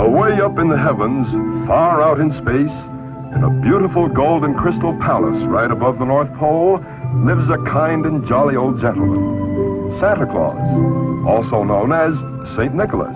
Away up in the heavens, far out in space, in a beautiful gold and crystal palace right above the North Pole, lives a kind and jolly old gentleman, Santa Claus, also known as St. Nicholas.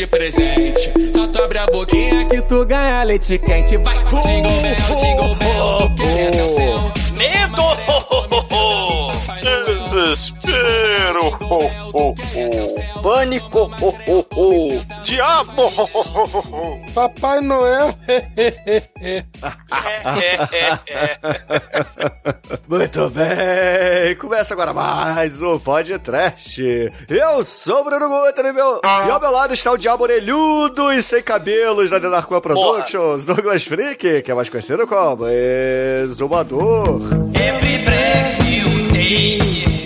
De presente. Só tu abre a boquinha que tu ganha leite quente. Vai, jingle bell, jingle bell, tu céu. Medo! Desespero! Pânico! Diabo! Papai Noel. Muito bem, começa agora mais um Pod Trash. Eu sou o Bruno Guter e, meu, e ao meu lado está o diabo orelhudo e sem cabelos da Denarcoa Productions, Douglas Freak, que é mais conhecido como Exumador. Every breath you take,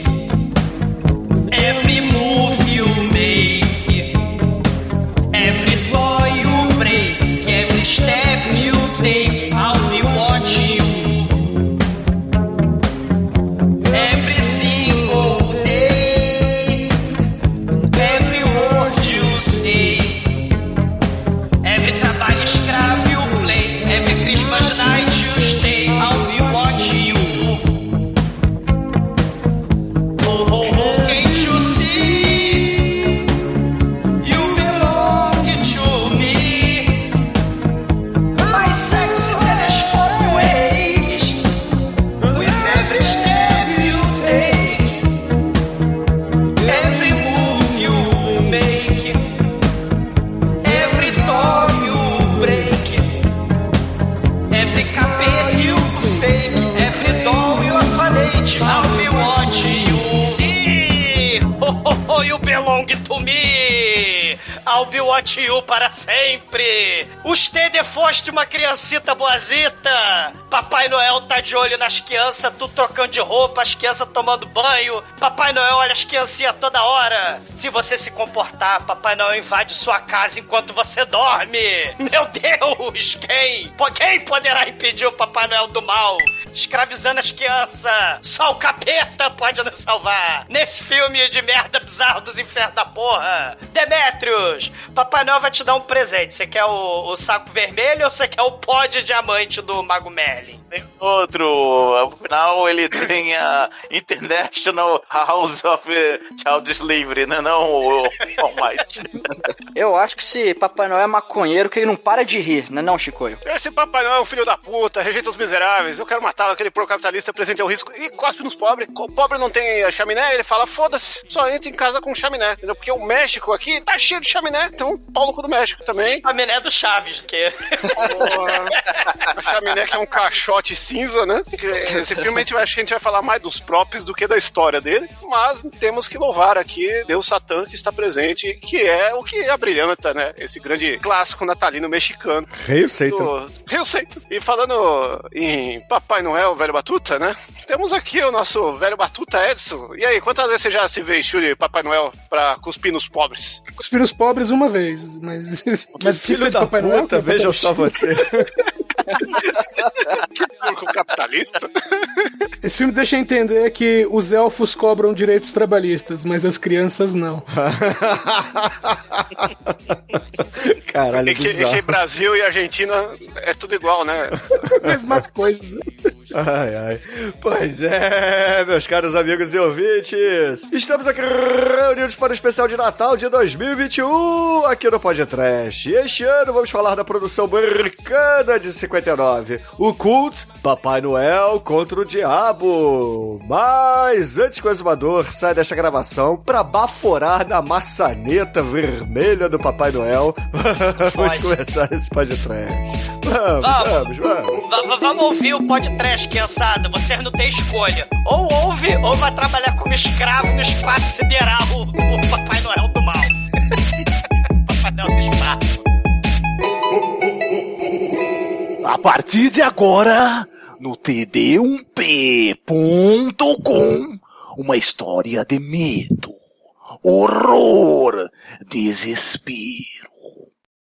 me. I'll you para sempre. Usted foste uma criancita boazita. Papai Noel tá de olho nas crianças, tu trocando de roupa, as crianças tomando banho. Papai Noel olha as criancinhas toda hora. Se você se comportar, Papai Noel invade sua casa enquanto você dorme. Meu Deus, quem? Quem poderá impedir o Papai Noel do mal? Escravizando as crianças. Só o capeta pode nos salvar. Nesse filme de merda bizarro dos infernos da porra. Demetrius, Papai Noel vai te dar um presente. Você quer o, o saco vermelho ou você quer o pó de diamante do Mago Merlin? Tem outro. Afinal, ele tem a International House of Child Slavery, né? Não o Almighty. Eu acho que esse Papai Noel é maconheiro que ele não para de rir, né não, Chicoio? Esse Papai Noel é um filho da puta, rejeita os miseráveis, eu quero matá-lo, aquele pro-capitalista presente ao risco e cospe nos pobres. O pobre não tem a chaminé, ele fala, foda-se, só entra em casa com chaminé? Porque o México aqui tá cheio de chaminé, então pau no cu do México também. A miné do Chaves, que Porra. A chaminé que é um caixote cinza, né? Esse filme a gente vai, acho que a gente vai falar mais dos próprios do que da história dele, mas temos que louvar aqui Deus Satã que está presente, que é o que abrilhanta, né? Esse grande clássico natalino mexicano. Rei Satan. do Rio Seito. E falando em Papai Noel, velho Batuta, né? Temos aqui o nosso velho Batuta Edson. E aí, quantas vezes você já se vestiu de Papai Noel pra cuspir nos pobres? Cuspir os pobres uma vez, mas. Mas tinha que ser de Papai Noel. puta, que é veja só você. Porco capitalista? Esse filme deixa entender que os elfos cobram direitos trabalhistas, mas as crianças não. Caralho, E que, e bizarro. que Brasil e Argentina é tudo igual, né? Mesma coisa. Ai, ai. Pois é, meus caros amigos e ouvintes. Estamos aqui reunidos para o especial de Natal de 2021 aqui no Podcast. E este ano vamos falar da produção americana de 59, o Cult Papai Noel contra o Diabo. Mas antes que o exumador saia desta gravação para baforar na maçaneta vermelha do Papai Noel, vamos começar esse Podcast. Vamos, vamos, vamos. vamos. ouvir o podcast, criançada. Vocês não têm escolha. Ou ouve, ou vai trabalhar como escravo no espaço sideral, o, o Papai Noel do Mal. Papai Noel do Espaço. A partir de agora, no td1p.com, uma história de medo, horror, desespero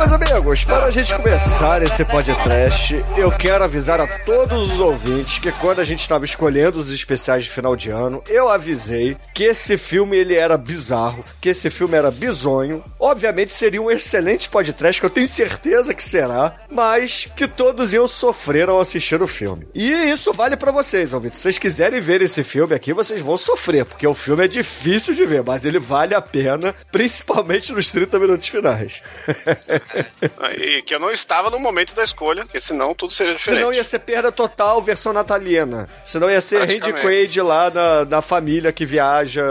meus amigos, para a gente começar esse podcast, eu quero avisar a todos os ouvintes que quando a gente estava escolhendo os especiais de final de ano, eu avisei que esse filme ele era bizarro, que esse filme era bizonho. Obviamente seria um excelente podcast, que eu tenho certeza que será, mas que todos iam sofrer ao assistir o filme. E isso vale para vocês, ouvintes. Se vocês quiserem ver esse filme aqui, vocês vão sofrer, porque o filme é difícil de ver, mas ele vale a pena, principalmente nos 30 minutos finais. E que eu não estava no momento da escolha, porque senão tudo seria diferente. Senão ia ser perda total versão natalina. Senão ia ser Randy. Quaid lá na, na família que viaja.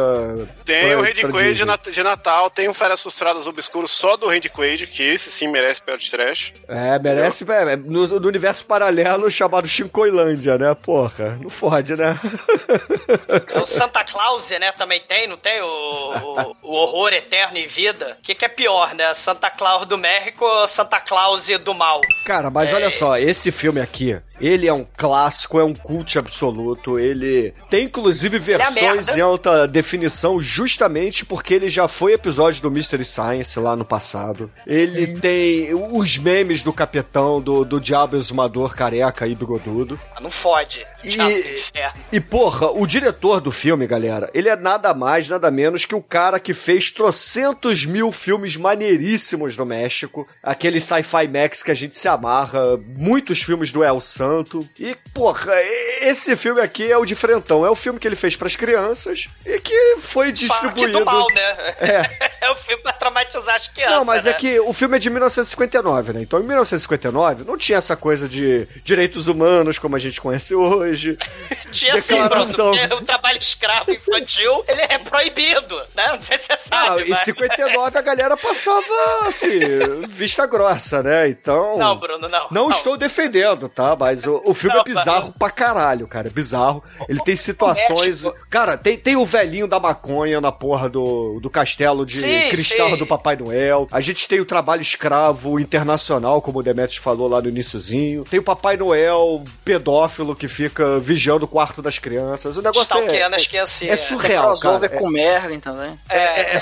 Tem pra- o Randy Quaid de. Nat- de Natal, tem o Férias Frustradas Obscuros só do Randy Quaid, que esse sim merece pé de trash. É, merece. É, no, no universo paralelo chamado Chincoilândia, né? Porra, não fode, né? O Santa Claus, né, também tem, não tem? O, o, o horror eterno em vida. O que, que é pior, né? Santa Claus do México ou Santa Claus do mal? Cara, mas É. olha só, esse filme aqui, ele é um clássico, é um cult absoluto. Ele tem inclusive é versões merda. em alta definição, justamente porque ele já foi episódio do Mystery Science lá no passado. Ele tem os memes do capitão, do, do Diabo Exumador careca e bigodudo. Ah, Não fode. E- inferno. E porra, o diretor do filme, galera, ele é nada mais, nada menos que o cara que fez trocentos mil filmes maneiríssimos no México. Aquele sci-fi max que a gente se amarra, muitos filmes do El Santo. E, porra, esse filme aqui é o de Frentão. É o filme que ele fez pras crianças e que foi Parque distribuído. do mal, né? É. é o filme pra traumatizar as crianças. Não, mas né? é que o filme é de 1959, né? Então, em 1959, não tinha essa coisa de direitos humanos como a gente conhece hoje. Tinha sim, declaração. Bruno, porque o trabalho escravo infantil, ele é proibido, né? Não sei se você Ah, sabe, em mas... 59 a galera passava, assim, vista grossa, né? Então. Não, Bruno, não. Não, estou defendendo, tá? Mas o, o filme Não, é bizarro pra caralho, cara. É bizarro. Ele tem situações. Cara, tem, tem o velhinho da maconha na porra do, do castelo de Sim, cristal sim. do Papai Noel. A gente tem o trabalho escravo internacional, como o Demetrius falou lá no iniciozinho. Tem o Papai Noel pedófilo que fica vigiando o quarto das crianças. O negócio é. Stalkeando as É, criancinhas. é surreal, Tem cara. É- com Merlin também. É, é, é,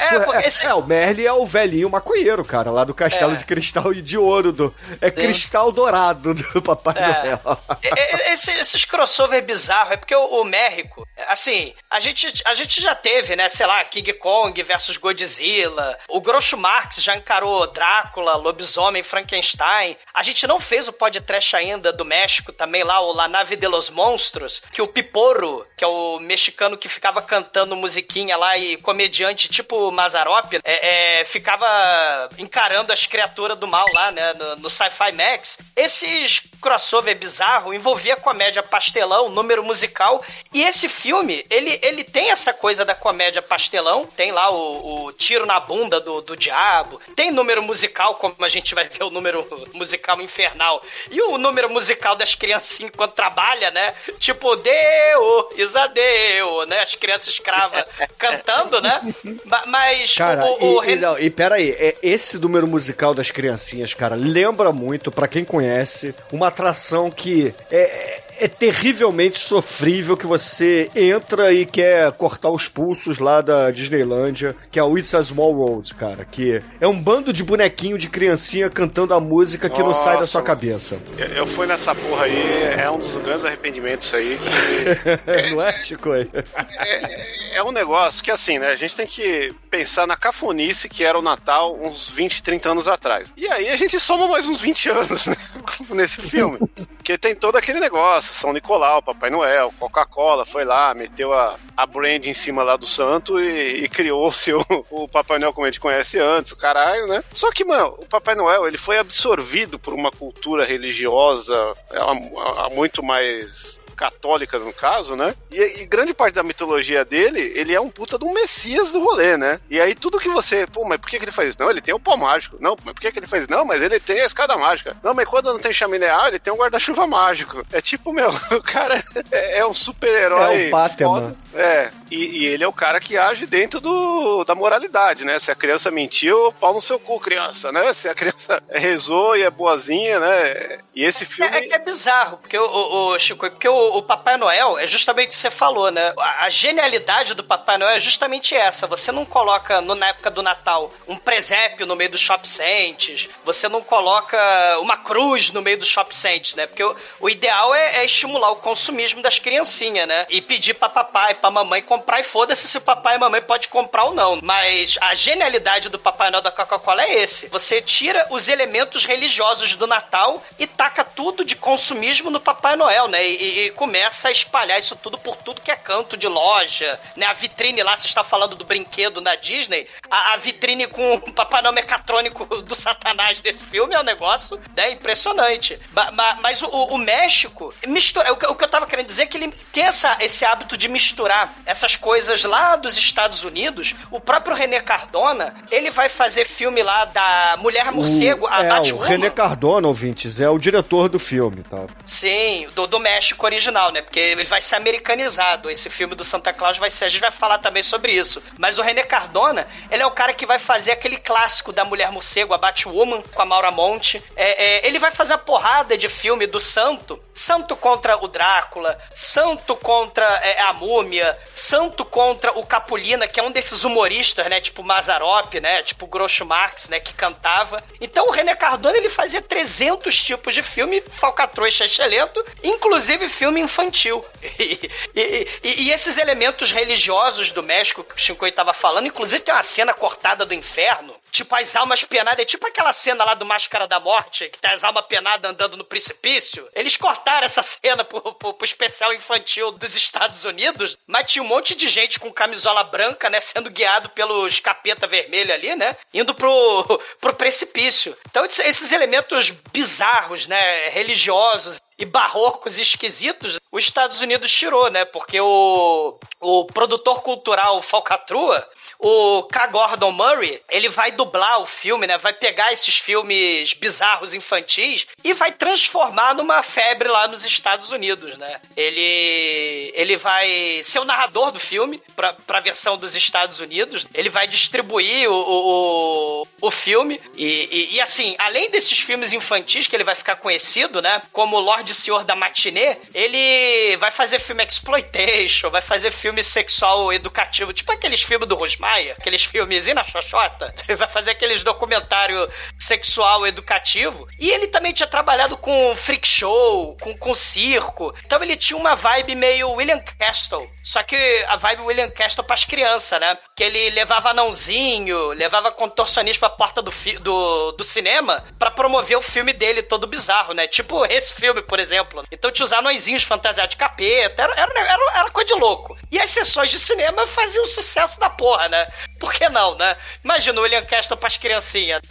é- esse- é, o Merlin é o velhinho maconheiro, cara, lá do castelo De cristal e de ouro. Do, é cristal dourado do Papai É. Noel. É, é, esse- esses crossover bizarro é porque o, o México, assim, a gente, a gente já teve, né, sei lá, King Kong versus Godzilla, o Groucho Marx já encarou Drácula, Lobisomem, Frankenstein. A gente não fez o podcast ainda do México também lá, o La Nave de los Monstros, que o Piporro, que é o mexicano que ficava cantando musiquinha lá e comediante tipo Mazarop, é, é, ficava encarando as criaturas do mal lá, né, no, no Sci-Fi Max. Esses crossover bizarro envolvia comédia pastelão, número musical, e esse filme, ele, ele tem essa coisa da comédia pastelão, tem lá o, o tiro na bunda do, do diabo, tem número musical, como a gente vai ver o número musical infernal, e o número musical das criancinhas enquanto trabalha, né, tipo, Deu, Isadeu, né, as crianças escravas cantando, né, Ma- mas Cara, o, o, o e, e, não, e pera aí, é, esse número musical das criancinhas, cara, lembra muito, pra quem conhece, uma atração que é, é terrivelmente sofrível, que você entra e quer cortar os pulsos lá da Disneylândia, que é o It's a Small World, cara, que é um bando de bonequinho de criancinha cantando a música que não sai da Nossa, sua cabeça. Eu, eu fui nessa porra aí, é um dos grandes arrependimentos aí que não é, Chico? é um negócio que assim, né? A gente tem que pensar na cafonice que era o Natal uns 20, 30 anos atrás. E aí a gente soma mais uns 20 anos né, nesse filme. Porque tem todo aquele negócio, São Nicolau, Papai Noel, Coca-Cola foi lá, meteu a, a brand em cima lá do santo e, e criou-se o, o Papai Noel como a gente conhece antes, o caralho, né? Só que, mano, o Papai Noel, ele foi absorvido por uma cultura religiosa é, muito mais católica no caso, né? E, e grande parte da mitologia dele, ele é um puta de um messias do rolê, né? E aí tudo que você, pô, mas por que, que ele faz isso? Não, ele tem o pau mágico. Não, mas por que, que ele faz isso? Não, mas ele tem a escada mágica. Não, mas quando não tem chaminé, ah, ele tem um guarda-chuva mágico. É tipo, meu, o cara é, é um super-herói. É o Batman. É, e, e ele é o cara que age dentro do, da moralidade, né? Se a criança mentiu, pau no seu cu, criança, né? Se a criança rezou e é boazinha, né? E esse filme. É, é que é bizarro, porque o, o, o Chico, porque o, o Papai Noel é justamente o que você falou, né? A, genialidade do Papai Noel é justamente essa. Você não coloca no, na época do Natal um presépio no meio do Shop Saints, você não coloca uma cruz no meio do Shop Saints, né? Porque o, o ideal é, é estimular o consumismo das criancinhas, né? E pedir pra papai, pra mamãe comprar e foda-se se o papai e mamãe pode comprar ou não. Mas a genialidade do Papai Noel da Coca-Cola é esse. Você tira os elementos religiosos do Natal e taca tudo de consumismo no Papai Noel, né? E, e começa a espalhar isso tudo por tudo que é canto de loja, né? A vitrine lá, você está falando do brinquedo na Disney, a, a vitrine com o Papai Noel mecatrônico do satanás desse filme é um negócio né, impressionante. Ba- mas o, o México mistura. O que, o que eu tava querendo dizer é que ele tem essa, esse hábito de misturar essas coisas lá dos Estados Unidos. O próprio René Cardona, ele vai fazer filme lá da Mulher Morcego, o, a é, o Batwoman. René Cardona, ouvintes, é o diretor do filme, tá? Sim, do, do México original, né? Porque ele vai ser americanizado. Esse filme do Santa Claus vai ser. A gente vai falar também sobre isso. Mas o René Cardona, ele é o cara que vai fazer aquele clássico da Mulher Morcego, a Batwoman, com a Maura Monte. É, é, ele vai fazer uma porrada de filme do Santo. Santo contra o Drácula, Santo contra é, a Múmia, Santo contra o Capulina, que é um desses humoristas, né? Tipo Mazarop, né? Tipo Groucho Marx, né? Que cantava. Então o René Cardona, ele fazia 300 tipos de filme, falcatrua e xexelento, inclusive filme infantil. E, e- e- esses elementos religiosos do México que o Shinkoi tava falando, inclusive tem uma cena cortada do inferno, tipo as almas penadas, é tipo aquela cena lá do Máscara da Morte, que tá as almas penadas andando no precipício. Eles cortaram essa cena pro, pro- pro especial infantil dos Estados Unidos, mas tinha um monte de gente com camisola branca, né, sendo guiado pelos capeta vermelho ali, né, indo pro, pro precipício. Então esses- elementos bizarros, né, religiosos e barrocos e esquisitos, os Estados Unidos tirou, né? Porque o, o produtor cultural Falcatrua, o K. Gordon Murray, ele vai dublar o filme, né? Vai pegar esses filmes bizarros infantis e vai transformar numa febre lá nos Estados Unidos, né? Ele, ele vai ser o narrador do filme pra, pra versão dos Estados Unidos. Ele vai distribuir o, o, o, filme. E, e, e, assim, além desses filmes infantis que ele vai ficar conhecido, né? Como Lorde Senhor da Matinê, ele vai fazer filme exploitation, vai fazer filme sexual educativo, tipo aqueles filmes do Rosmaia, aqueles filmes na xoxota. Ele vai fazer aqueles documentário sexual educativo. E ele também tinha trabalhado com freak show, com, com circo. Então ele tinha uma vibe meio William Castle. Só que a vibe William Castle pras crianças, né? Que ele levava anãozinho, levava contorcionista pra porta do, do, do cinema pra promover o filme dele todo bizarro, né? Tipo esse filme, por exemplo. Então tinha os anõezinhos fantasiados de capeta, era, era, era, era coisa de louco. E as sessões de cinema faziam sucesso da porra, né? Por que não, né? Imagina o William Castle pras criancinhas.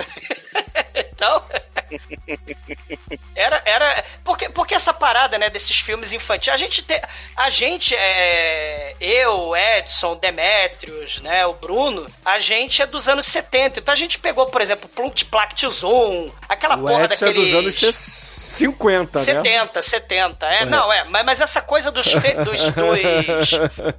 então... Era, era. Porque, porque essa parada, né, desses filmes infantis, a gente tem. A gente é. Eu, Edson, Demetrios, né, o Bruno, a gente é dos anos 70. Então a gente pegou, por exemplo, Plunct Plact Zoom, aquela O porra Edson é daqueles. dos anos 50, né? 70, 70, é, não, é, mas, mas essa coisa dos, dos, dos-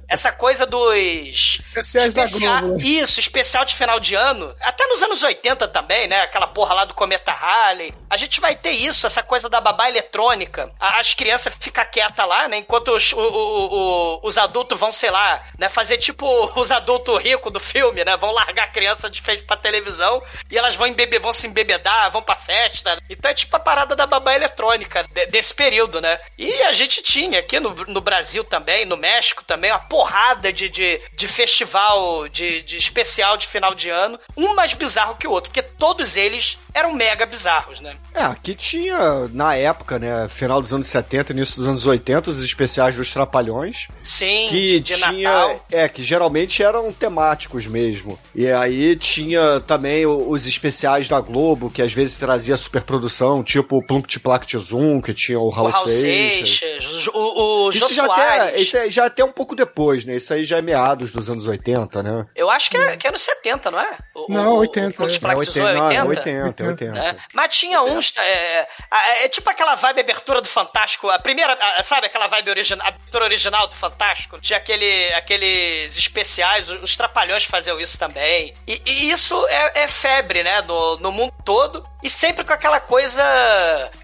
essa coisa dos Especiais da Né? isso, especial de final de ano, até nos anos 80 também, né, aquela porra lá do Cometa Halley, a gente vai ter isso, essa coisa da babá eletrônica, as crianças ficam quietas lá, né, enquanto os, o- o- o- os adultos vão, sei lá, né, fazer tipo os adultos ricos do filme, né, vão largar a criança de frente pra televisão e elas vão, embebe, vão se embebedar, vão pra festa, então é tipo a parada da babá eletrônica de- desse período, né, e a gente tinha aqui no, no Brasil também, no México também, uma porrada de, de, de festival, de, de especial de final de ano, um mais bizarro que o outro, porque todos eles eram mega bizarros. né? É, aqui tinha, na época, né, final dos anos 70, início dos anos 80, os especiais dos Trapalhões. Sim, que de tinha, Natal. É, que geralmente eram temáticos mesmo. E aí tinha também os especiais da Globo, que às vezes trazia superprodução, tipo o Plunct Plact Zoom, que tinha o Raul, o Raul Seixas. Seixas, o, o Jô Isso já, até, isso já até um pouco depois, né? Isso aí já é meados dos anos 80, né? Eu acho que é, que é nos 70, não é? O, Não, o, 80, O Plunct é. Plact É Zoom é 80, não, 80? é 80, é 80. né? Mas tinha uns. É, é, é tipo aquela vibe abertura do Fantástico. A primeira. a- sabe aquela vibe original, abertura original do Fantástico? Tinha aquele, aqueles especiais, os Trapalhões faziam isso também. E, e isso é, é febre, né? No, no mundo todo. E sempre com aquela coisa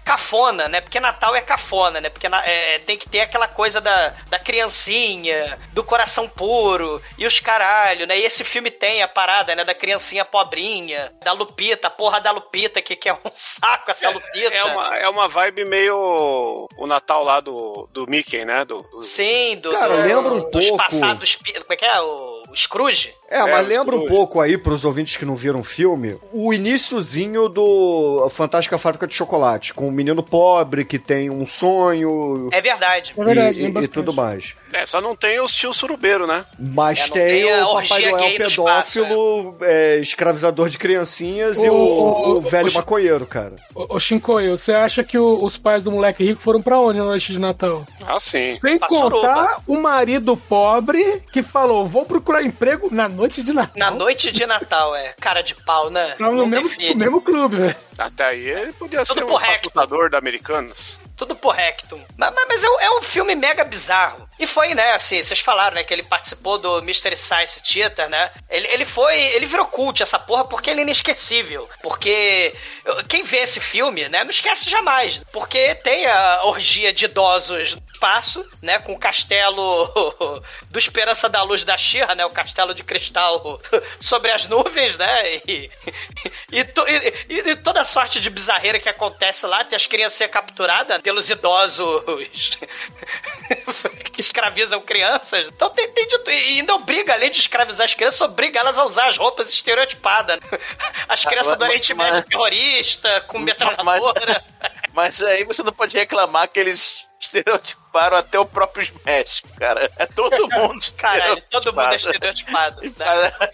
cafona, né? Porque Natal é cafona, né? Porque na- é, tem que ter aquela coisa da, da criancinha, do coração puro e os caralho, né? E esse filme tem a parada, né? Da criancinha pobrinha, da Lupita, a porra da Lupita, que, que é um saco essa Lupita. É uma, é uma vibe meio o Natal lá do, do Mickey, né? Do, do- Sim, do, Cara, do- lembra um dos pouco- passados. Como é que é? O, o Scrooge? É, É, mas os lembra um pouco aí, pros ouvintes que não viram o filme, o iniciozinho do Fantástica Fábrica de Chocolate, com o menino pobre que tem um sonho É verdade. É verdade, e, e tudo mais. É, só não tem os tios surubeiro, né? Mas É, tem, tem a o Papai Noel pedófilo, é, escravizador de criancinhas e O- o, o- o velho o- maconheiro, cara. Ô, Shinkoio, você acha que o- os pais do moleque rico foram pra onde na noite de Natal? Ah, sim. Sem Pra contar o marido pobre que falou: vou procurar emprego na noite de Natal. Na noite de Natal, é. Cara de pau, né? Tava no Não mesmo, mesmo clube, velho. Até aí ele podia Tudo ser um correto. facultador da Americanas. Tudo por rectum. Mas, mas- é, um- é um filme mega bizarro. E foi, né, assim, vocês falaram, né, que ele participou do Mystery Science Theater, né? Ele, ele foi. Ele virou cult essa porra porque ele é inesquecível. Porque quem vê esse filme, né, não esquece jamais. Porque tem a orgia de idosos no espaço, né, com o castelo do Esperança da Luz da Xirra, né? O castelo de cristal sobre as nuvens, né? E, e- e- e toda sorte de bizarreira que acontece lá, tem as crianças ser capturadas pelos idosos que escravizam crianças. Então tem, tem de, e ainda obriga, além de escravizar as crianças, obriga elas a usar as roupas estereotipadas. As crianças mas- do Oriente mas- Médio terrorista, com metralhadora. Mas aí você não pode reclamar que eles estereotiparam até o próprio Smash, cara. É todo mundo Caralho, todo mundo é estereotipado. né?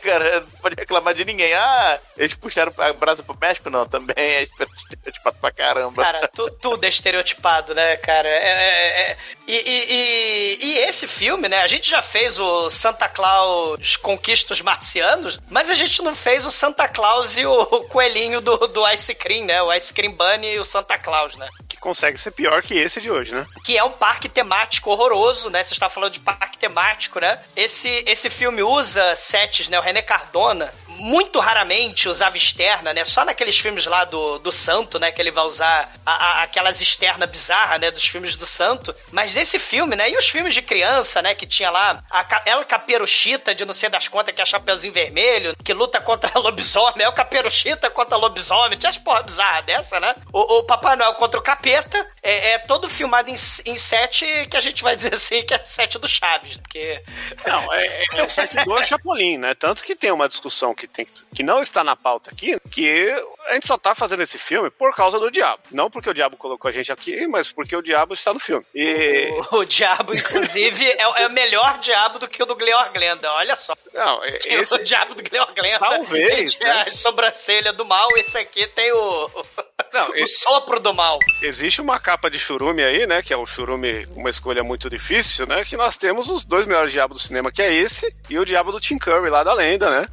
Cara, não pode reclamar de ninguém. Ah, eles puxaram a brasa pro México? Não, também é estereotipado pra caramba. Cara, tu- tudo é estereotipado, né, cara? É, é- é- E, e- e- e esse filme, né? A gente já fez o Santa Claus Conquista os Marcianos, mas a gente não fez o Santa Claus e o coelhinho do, do Ice Cream, né? O Ice Cream Bunny e o Santa Claus, né? Consegue ser pior que esse de hoje, né? que é um parque temático horroroso, né? Você está falando de parque temático, né? Esse, esse filme usa sets, né? O René Cardona muito raramente usava externa, né? Só naqueles filmes lá do, do Santo, né? Que ele vai usar a- a- aquelas externas bizarras, né? Dos filmes do Santo. Mas nesse filme, né? E os filmes de criança, né? Que tinha lá a El Caperuchita, de não sei das contas, que é Chapeuzinho Vermelho, que luta contra lobisomem. É o Caperuchita contra lobisomem. Tinha as porra bizarra dessa, né? O, o Papai Noel contra o Capeta. É, é todo filmado em, em set que a gente vai dizer assim que é set do Chaves. Porque... Não, é, é o set do Chapolin, né? Tanto que tem uma discussão que, tem, que não está na pauta aqui, que a gente só tá fazendo esse filme por causa do diabo. Não porque o diabo colocou a gente aqui, mas porque o diabo está no filme. E. O, o diabo, inclusive, é, é o melhor diabo do que o do Gleor Glenda. Olha só. Não, é- esse- O diabo do Gleor Glenda Talvez, né? a sobrancelha do mal. Esse aqui tem o, Não, o esse- sopro do mal. Existe uma capa de churume aí, né? Que é um churume, uma escolha muito difícil, né? Que nós temos os dois melhores diabos do cinema, que é esse e o diabo do Tim Curry lá da lenda, né?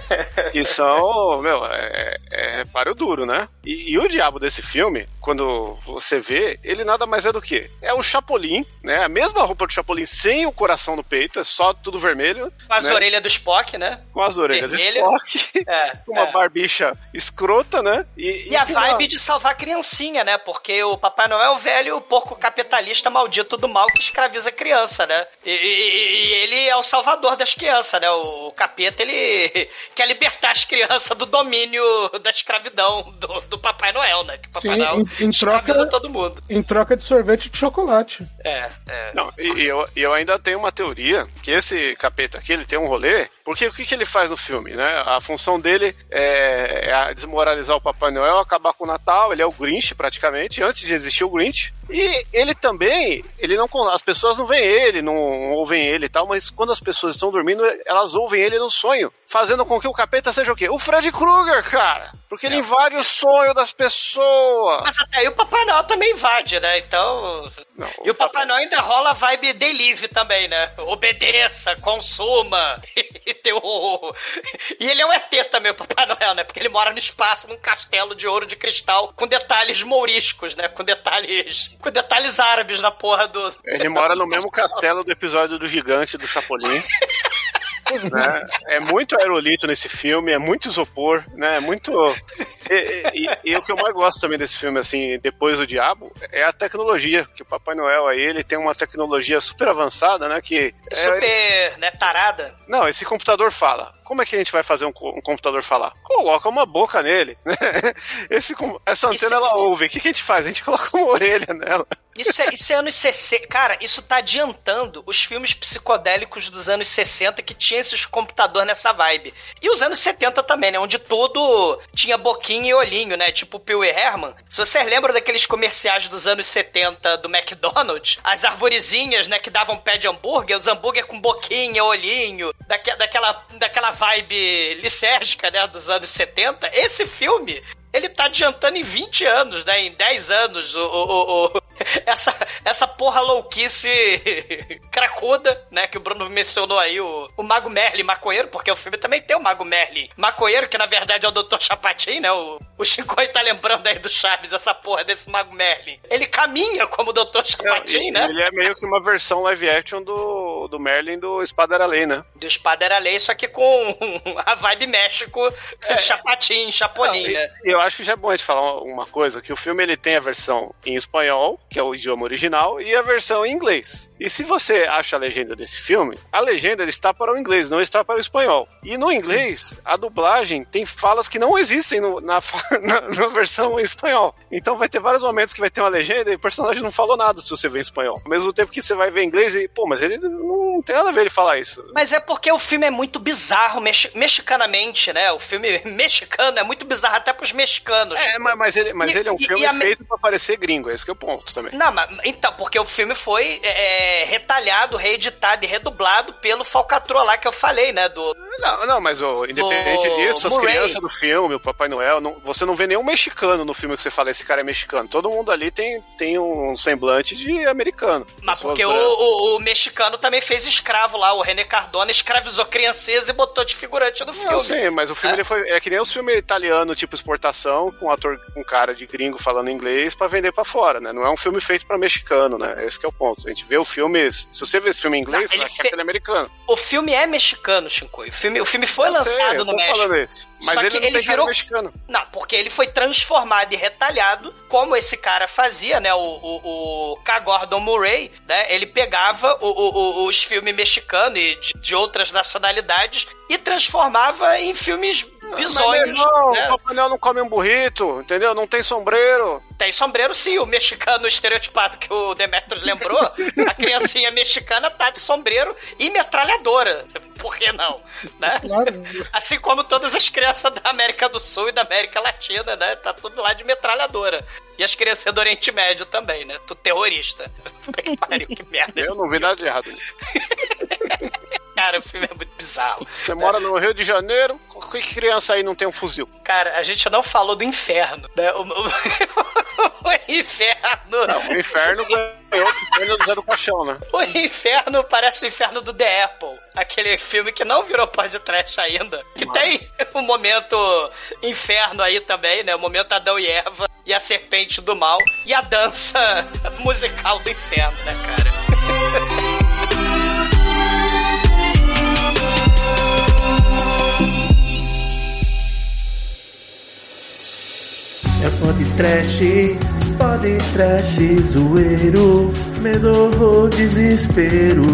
que são, meu, é, é páreo duro, né? E, e o diabo desse filme, quando você vê, ele nada mais é do que é o Chapolin, né? A mesma roupa do Chapolin sem o coração no peito, é só tudo vermelho. Com as né? orelhas do Spock, né? Com as orelhas Vermelho. Spock, É, uma é. barbicha escrota, né? E, E a com uma- vibe de salvar a criancinha, né? Porque o Papai Noel é o velho porco capitalista maldito do mal que escraviza a criança, né? E, e- e ele é o salvador das crianças, né? O capeta, ele quer libertar as crianças do domínio da escravidão do, do Papai Noel, né? Que o Papai Sim, Noel em- em escraviza troca- todo mundo. Em troca de sorvete de chocolate. É, é. Não, e eu, eu ainda tenho uma teoria que esse capeta aqui, ele tem um rolê, porque o que, que ele faz no filme, né? A função dele é, é desmoralizar o Papai Noel, acabar com o Natal Natal, ele é o Grinch praticamente, antes de existir o Grinch. E ele também, ele não as pessoas não veem ele, não ouvem ele e tal, mas quando as pessoas estão dormindo, elas ouvem ele no sonho, fazendo com que o capeta seja o quê? O Fred Krueger, cara. Porque ele invade o sonho das pessoas. Mas até aí o Papai Noel também invade, né? Então. Não, e o Papai Noel ainda rola a vibe delive também, né? Obedeça, consuma. E tem o. E ele é um ET também, o Papai Noel, né? Porque ele mora no espaço, num castelo de ouro de cristal, com detalhes mouriscos, né? Com detalhes. Com detalhes árabes na porra do. Ele mora no mesmo castelo do episódio do gigante do Chapolin. né? É muito aerolito nesse filme, é muito isopor, né? É muito. E, e, e, o que eu mais gosto também desse filme, assim, depois do Diabo, é a tecnologia. Que o Papai Noel aí, ele tem uma tecnologia super avançada, né? Que é... Super, né, tarada. Não, esse computador fala. Como é que a gente vai fazer um, um computador falar? Coloca uma boca nele. né? Esse, essa antena isso, ela isso... ouve. O que, que a gente faz? A gente coloca uma orelha nela. Isso é, isso é anos 60. Cara, isso tá adiantando os filmes psicodélicos dos anos 60 que tinha esses computadores nessa vibe. E os anos 70 também, né? Onde tudo tinha boquinha e olhinho, né? Tipo o Pee Herman. Se vocês lembram daqueles comerciais dos anos 70 do McDonald's, as arvorezinhas, né, que davam pé de hambúrguer, os hambúrguer com boquinha, olhinho, daque, daquela, daquela vibe licérgica, né, dos anos 70. Esse filme ele tá adiantando em 20 anos, né? Em 10 anos, o, o, o, essa, essa porra louquice cracuda, né? Que o Bruno mencionou aí, o, o Mago Merlin maconheiro, porque o filme também tem o Mago Merlin maconheiro, que na verdade é o Dr. Chapatin, né? O, o Chico tá lembrando aí do Chaves, essa porra desse Mago Merlin. Ele caminha como o Dr. Chapatin, né? Ele é meio que uma versão live action do, do Merlin do Espada era Lei, né? Do Espada era Lei, só que com a vibe México, é. Chapatin, Chapolin, Não, né? Eu acho que já é bom a gente falar uma coisa, que o filme ele tem a versão em espanhol, que é o idioma original, e a versão em inglês. E se você acha a legenda desse filme, a legenda está para o inglês, não está para o espanhol. E no inglês, a dublagem tem falas que não existem no, na, na, na, versão em espanhol. Então vai ter vários momentos que vai ter uma legenda e o personagem não falou nada se você vê em espanhol. Ao mesmo tempo que você vai ver em inglês e, pô, mas ele não tem nada a ver ele falar isso. Mas é porque o filme é muito bizarro, mex mexicanamente, né? O filme mexicano é muito bizarro até pros mexicanos. É, mas ele, mas e, ele é um e, filme e feito pra parecer gringo, é esse que é o ponto também. Não, mas então, porque o filme foi é, retalhado, reeditado e redublado pelo Falcatrua lá que eu falei, né? Do. Não, não, mas oh, independente do disso, as Murray. crianças do filme, o Papai Noel, não, você não vê nenhum mexicano no filme que você fala, esse cara é mexicano. Todo mundo ali tem, tem um semblante de americano. Mas porque o, o, o, mexicano também fez escravo lá, o René Cardona escravizou crianças e botou de figurante do filme. Não, sim, mas o filme é. Ele foi. É que nem os filmes italianos, tipo exportação, com um ator, um cara de gringo falando inglês para vender para fora, né? Não é um filme feito para mexicano, né? Esse é o ponto. A gente vê o filme. Se você vê esse filme em inglês, não, ele, fe... ele é americano. O filme é mexicano, Chico. O filme, o filme foi eu lançado sei, no México. Falando isso. Mas Só ele não ele tem virou mexicano. Não, porque ele foi transformado e retalhado, como esse cara fazia, né? O, o, o K. Gordon Murray, né? Ele pegava o, o, os filmes mexicanos e de, de outras nacionalidades e transformava em filmes bizonhos. Não, né? o Papai Noel não come um burrito, entendeu? Não tem sombreiro. Tem sombreiro sim, o mexicano estereotipado que o Demetrius lembrou, a criancinha mexicana tá de sombreiro e metralhadora. Por que não? Né? Claro. Assim como todas as crianças da América do Sul e da América Latina, né? Tá tudo lá de metralhadora. E as crianças do Oriente Médio também, né? Tu terrorista. que pariu, que merda. Eu não vi nada de errado. Cara, o filme é muito bizarro. Você mora no Rio de Janeiro, que criança aí não tem um fuzil? Cara, a gente não falou do inferno, né? O, o, o inferno. Não, o inferno ganhou o prêmio do Zé do Caixão, né? O inferno parece o inferno do The Apple. Aquele filme que não virou podcast ainda. Que Mano. tem o um momento inferno aí também, né? O momento Adão e Eva e a serpente do mal. E a dança musical do inferno, né, cara? É pode trash, pode trash, zoeiro, medo ou desespero.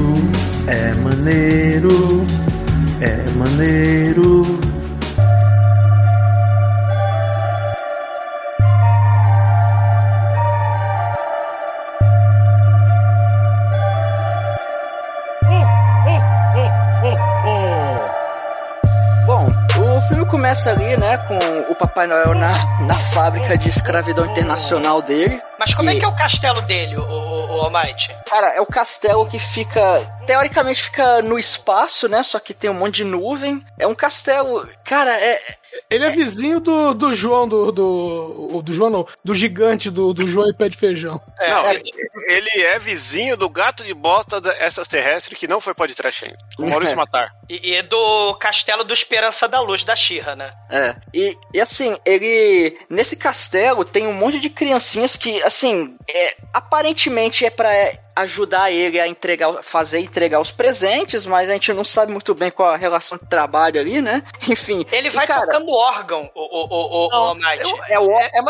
É maneiro, é maneiro. Começa ali, né, com o Papai Noel na, na fábrica de escravidão internacional dele. Mas como é E- que é o castelo dele, o, o, o Almighty? Cara, é o castelo que fica. Teoricamente fica no espaço, né? Só que tem um monte de nuvem. É um castelo. Cara, é. Ele é vizinho do, do João, do, do. Do João não, do gigante do, do João e pé de feijão. não, ele, ele é vizinho do gato de bosta da- extraterrestre que não foi pode trash ainda. O Maurício Matar. E, e do castelo do Esperança da Luz, da Xirra, né? É. E, e assim, ele. Nesse castelo tem um monte de criancinhas que, assim, é, aparentemente é pra ajudar ele a entregar, fazer entregar os presentes, mas a gente não sabe muito bem qual a relação de trabalho ali, né? Enfim. Ele vai e, cara, tocando órgão, o, o, o, o, o Almighty. É, o, é,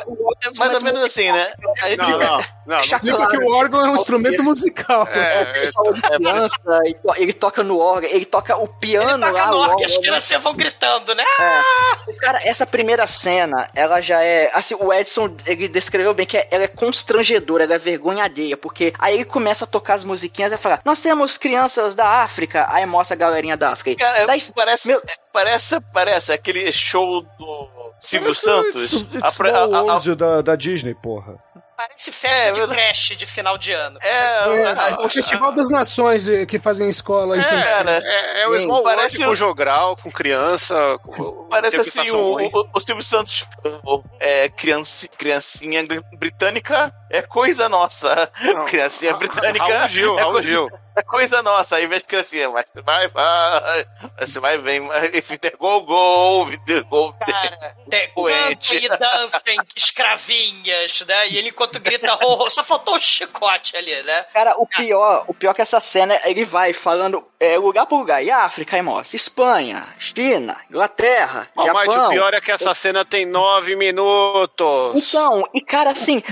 mais ou menos assim, né? Aí Não, não, não. Deixa Explica claro que o órgão é um instrumento musical. É, você falou de criança, to- ele toca no órgão, ele toca o piano Ele toca lá. no órgão e as né? crianças vão gritando, né? É. Cara, essa primeira cena, ela já é. Assim, o Edson, ele descreveu bem que ela é constrangedora, ela é vergonha alheia, porque aí ele começa a tocar as musiquinhas e fala: Nós temos crianças da África. Aí mostra a galerinha da África. Cara, Daí- parece, Meu- parece, parece aquele show do Silvio Santos. It's, it's A a- a- da, da Disney, porra. Parece festa É, de creche de final de ano. É, É, a- o Festival das Nações eh, que fazem escola É, infantil. cara, é, é o Small parece World com um- jogral, com criança. Com Parece assim, o, o, o Silvio Santos é, criança, criancinha britânica é coisa nossa. Não. Criancinha britânica Raul Gil, é, Raul coisa, Gil. é coisa nossa. Aí vem criancinha, mas vai, vai, você vai, vem, Vitor Gol, gol, Vitor Gol. Cara, de, Doente. cantem e dancem, escravinhas, né? E ele enquanto grita horror, só faltou o chicote ali, né? Cara, o pior, o pior que essa cena, ele vai falando é, lugar por lugar. E África, aí mostra. Espanha, China, Inglaterra, mas Japão. o pior é que essa cena tem nove minutos. Então, e cara, assim,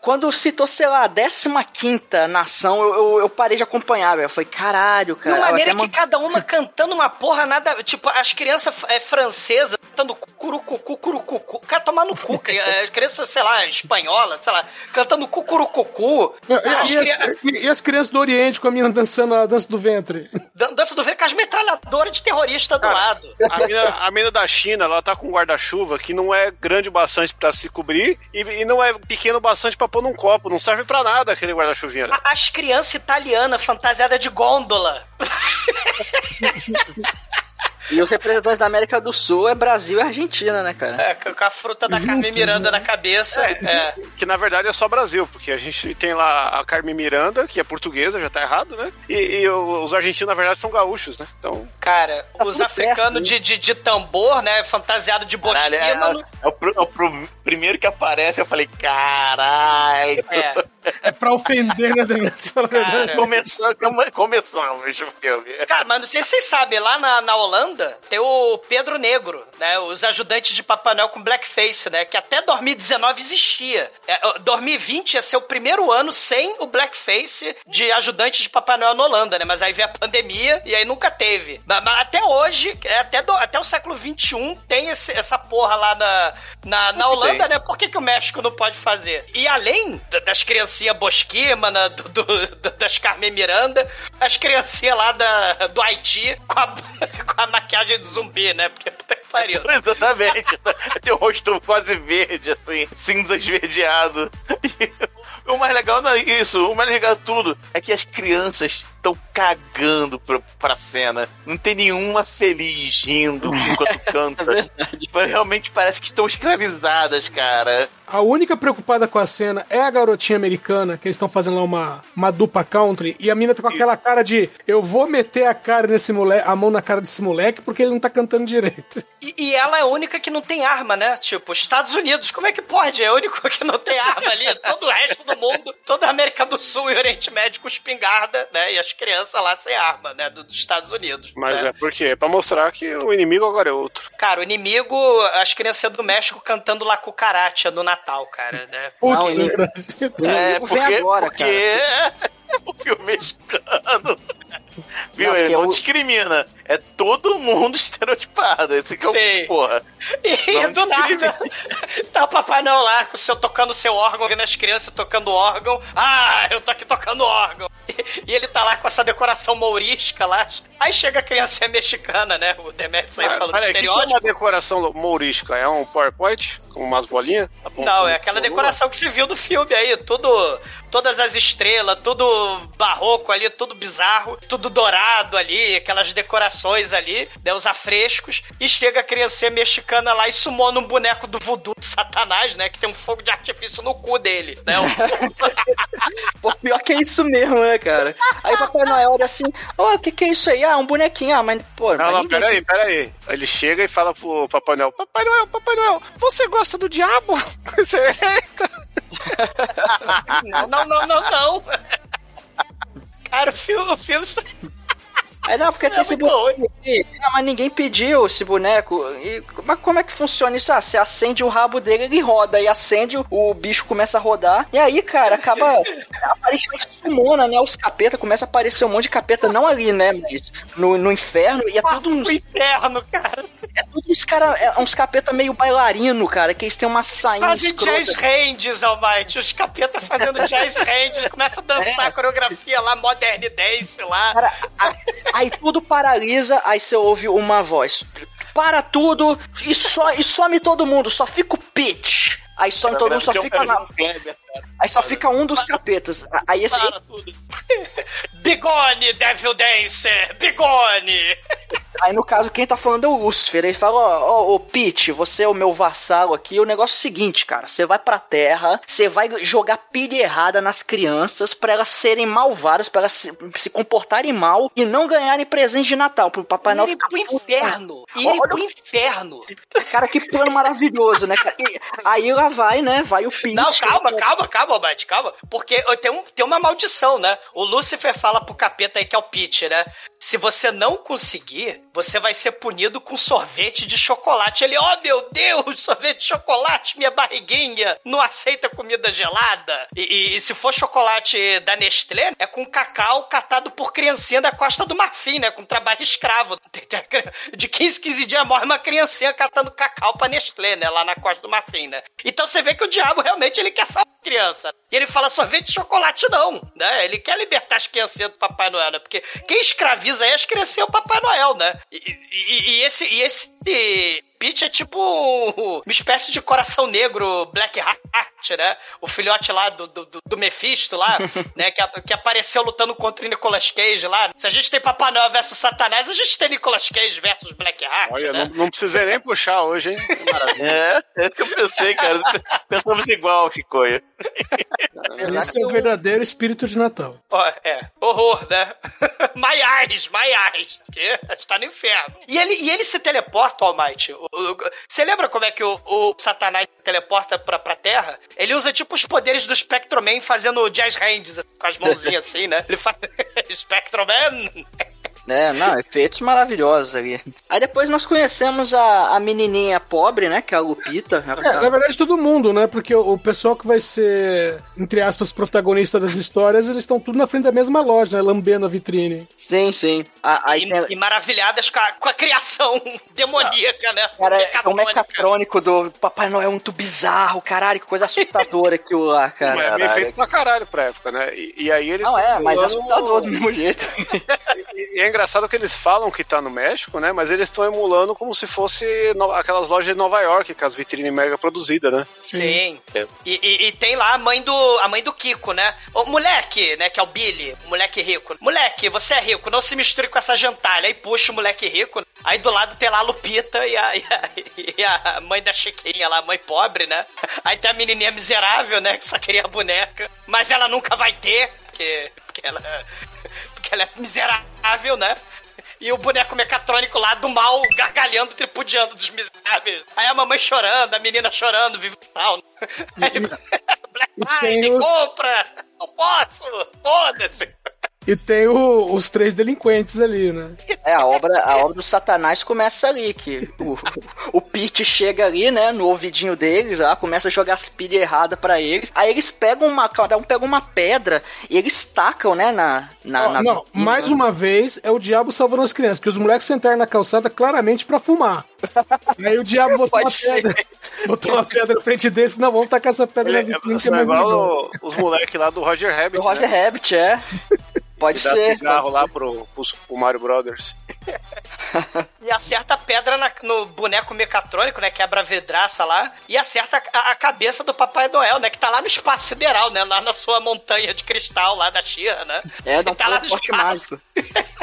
quando citou, sei lá, a 15 nação, eu, eu, eu parei de acompanhar, velho. Eu falei, caralho, De cara. uma eu maneira que man- cada uma cantando uma porra nada. Tipo, as crianças é, francesas cantando cucurucucu, curucucu. Cara, tomar no cu. cri- é, Criança, sei lá, espanhola, sei lá, cantando cucurucucu. E, As e- e cri- as, e- e as crianças do Oriente com a menina dançando a dança do ventre? Dan- Dança do vento com as metralhadoras de terrorista do lado. A mina, a mina da China, ela tá com um guarda-chuva que não é grande o bastante pra se cobrir e, e não é pequeno o bastante pra pôr num copo. Não serve pra nada aquele guarda-chuvinha. né? A- As crianças italianas fantasiadas de gôndola. E os representantes da América do Sul é Brasil e Argentina, né, cara? É, com a fruta da Carmen Miranda na cabeça. É. Que na verdade é só Brasil, porque a gente tem lá a Carmen Miranda, que é portuguesa, já tá errado, né? E, e os argentinos, na verdade, são gaúchos, né? Então. Cara, os tudo africanos perto, de, de, de tambor, né? Fantasiado de Caralho, é, é o, é o pr- primeiro que aparece, eu falei, caralho. É. É pra ofender, né, Demetrius? Fala a verdade. Começou, come- começamos o filme. Cara, mas não sei se vocês sabem, lá na, na Holanda tem o Pedro Negro, né? Os ajudantes de Papai Noel com blackface, né? Que até 2019 existia. É, ó, 2020 ia ser o primeiro ano sem o blackface de ajudante de Papai Noel na Holanda, né? Mas aí veio a pandemia e aí nunca teve. Mas, mas até hoje, é, até, do- até o século XXI, tem esse- essa porra lá na, na, na Holanda, tem. né? Por que, que o México não pode fazer? E além da- das criancinhas bosquímana, do, do- do- das Carmen Miranda, as criancinhas lá da, do Haiti com a, com a maquiagem de zumbi, né? Porque puta que pariu. Exatamente. Tem o rosto quase verde, assim, cinza esverdeado. E o mais legal não é isso, o mais legal de tudo é que as crianças estão cagando pra, pra cena. Não tem nenhuma feliz rindo enquanto canta. Tipo, Realmente parece que estão escravizadas, cara. A única preocupada com a cena é a garotinha americana, que eles estão fazendo lá uma, uma dupla country, e a mina tá com aquela cara de eu vou meter a cara nesse moleque, a mão na cara desse moleque, porque ele não tá cantando direito. E, e ela é a única que não tem arma, né? Tipo, Estados Unidos, como é que pode? É o único que não tem arma ali. Todo o resto do mundo, toda a América do Sul e Oriente Médio com espingarda, né? E as crianças lá sem arma, né? do- dos Estados Unidos. Mas né? é porque é pra mostrar que o inimigo agora é outro. Cara, o inimigo, as crianças do México cantando lá cucaracha no Natal, cara, né? Não, Putz, ele- cara. O É, porque, agora, porque cara. é o filme mexicano. Viu? Não, Ele não discrimina. É todo mundo estereotipado. Esse que é o porra. E Não do nada, tá o Papai Noel lá com o seu tocando seu órgão, vendo as crianças tocando órgão. Ah, eu tô aqui tocando órgão. E, ele tá lá com essa decoração mourisca lá. Aí chega a criança mexicana, né? O Demetrius aí Ah, falando peraí, o que que é estereótipo. uma decoração mourisca? É um PowerPoint com umas bolinhas? Não, é aquela decoração que se viu do filme aí, tudo, todas as estrelas, tudo barroco ali, tudo bizarro, tudo dourado ali, aquelas decorações ali, né, os afrescos, e chega a criança mexicana lá e sumou num boneco do voodoo de satanás, né, que tem um fogo de artifício no cu dele, né, Pô, pior que é isso mesmo, né, cara? Aí o Papai Noel olha assim, ô, o que que é isso aí? Ah, um bonequinho. Ah, mas, pô... Não, não, peraí, peraí. Ele chega e fala pro Papai Noel: Papai Noel, Papai Noel, você gosta do diabo? Você- não, não, não, não, não. Cara, o filme, o filme Aí não, porque tem esse boneco aqui. Ah, mas ninguém pediu esse boneco. E, mas como é que funciona isso? Ah, você acende o rabo dele, ele roda. E acende, o bicho começa a rodar. E aí, cara, acaba aparentemente sumona, né? Os capeta, começa a aparecer um monte de capeta, não ali, né? Mas no, no inferno. E é tudo uns. inferno, cara. É tudo uns cara, é uns capeta meio bailarino, cara, que eles têm uma sainha Fazem escrota. jazz hands, Almighty. Os capeta fazendo jazz hands, começa a dançar É. a coreografia lá, modern dance lá. Cara, a- aí tudo paralisa, aí você ouve uma voz. Para tudo e, só, e some todo mundo, só fica o pitch. Aí some todo mundo, só fica na, Aí só fica um dos capetas. Aí esse. Bigone, Devil Dancer! Bigone! Aí no caso, quem tá falando é o Lúcifer. Ele fala: Ó, ó, ô Pete, você é o meu vassalo aqui. O negócio é o seguinte, cara: você vai pra terra, você vai jogar pilha errada nas crianças pra elas serem malvadas, pra elas se, se comportarem mal e não ganharem presente de Natal. Pro Papai Noel ficar pro inferno! Irem olha pro o- inferno! Cara, que plano maravilhoso, né, cara? E aí lá vai, né? Vai o Pete. Não, calma, calma, calma, Almighty, calma. Porque tem, um, tem uma maldição, né? O Lúcifer fala pro capeta aí que é o Pete, né? Se você não conseguir, você vai ser punido com sorvete de chocolate. Ele, oh meu Deus, sorvete de chocolate, minha barriguinha, não aceita comida gelada. E, e- e se for chocolate da Nestlé, é com cacau catado por criancinha da Costa do Marfim, né? Com trabalho escravo. De 15, 15 dias morre uma criancinha catando cacau pra Nestlé, né? Lá na Costa do Marfim, né? Então você vê que o diabo realmente ele quer salvar a criança. E ele fala sorvete de chocolate não, né? Ele quer libertar as criancinhas do Papai Noel, né? Porque quem escraviza aí as criancinhas é o Papai Noel, né? E, e- e esse, e esse Peach é tipo uma espécie de coração negro Black Heart, né? O filhote lá do, do, do- Mephisto lá, né? Que, que apareceu lutando contra o Nicolas Cage lá. Se a gente tem Papai Noel versus Satanás, a gente tem Nicolas Cage versus Black Heart, Olha, né? não, não precisei nem puxar hoje, hein? Que maravilha. É, é isso que eu pensei, cara. Pensamos igual, Chicoia. Esse é o verdadeiro espírito de Natal. Ó, é, horror, né? my eyes, my eyes, porque está no inferno. E ele, e ele se teleporta, Almighty. O- Você lembra como é que o, o Satanás teleporta pra, pra Terra? Ele usa tipo os poderes do Spectroman fazendo jazz hands com as mãozinhas assim, né? Ele faz Spectroman. É, não, efeitos maravilhosos ali. Aí depois nós conhecemos a, a menininha pobre, né? Que é a Lupita. É, tá- na verdade, todo mundo, né? Porque o, o pessoal que vai ser, entre aspas, protagonista das histórias, eles estão tudo na frente da mesma loja, né? Lambendo a vitrine. Sim, sim. A- aí E, tem- e maravilhadas com a, com a criação demoníaca, né? Cara, é um mecatrônico do Papai Noel muito bizarro, caralho, que coisa assustadora aquilo lá, cara. Mas é bem feito pra caralho pra época, né? E, e aí eles. Não, é, mas emulando- assustador do mesmo jeito. E é engraçado que eles falam que tá no México, né? Mas eles estão emulando como se fosse no- aquelas lojas de Nova York, com as vitrines mega produzidas, né? Sim. E, e- e tem lá a mãe do a mãe do Kiko, né? O moleque, né? Que é o Billy, o moleque rico. Moleque, você é rico, não se misture com essa gentalha. Aí puxa o moleque rico. Aí do lado tem lá a Lupita e a, e a, e a mãe da Chiquinha lá, a mãe pobre, né? Aí tem a menininha miserável, né? Que só queria a boneca. Mas ela nunca vai ter, porque, porque, ela, porque ela é miserável, né? E o boneco mecatrônico lá do mal, gargalhando, tripudiando dos miseráveis. Aí a mamãe chorando, a menina chorando, vive tal. Aí, Black Friday, os- compra! Não posso! Foda-se! E tem o- os três delinquentes ali, né? É, a obra, a obra do Satanás começa ali, que o, o Pete chega ali, né, no ouvidinho deles, lá, começa a jogar as pilhas erradas pra eles. Aí eles pegam uma, cada um pega uma pedra e eles tacam, né, na... na, Ó, na não, mais uma vez é o diabo salvando as crianças, porque os moleques sentaram na calçada claramente pra fumar. Aí o diabo botou uma pedra, botou uma pedra na frente deles, não, vamos tacar essa pedra na Ele, vitrine que é é mais igual o- os moleques lá do Roger Rabbit. O Roger né? Rabbit, é. Pode E dá ser. cigarro pode lá pro, pro, pro Mario Brothers. E acerta a pedra na- no boneco mecatrônico, né? Quebra a vidraça lá. E acerta a, a cabeça do Papai Noel, né? Que tá lá no espaço sideral, né? Lá na sua montanha de cristal lá da Xirra, né? É, dá um tá lá no espaço. mágico.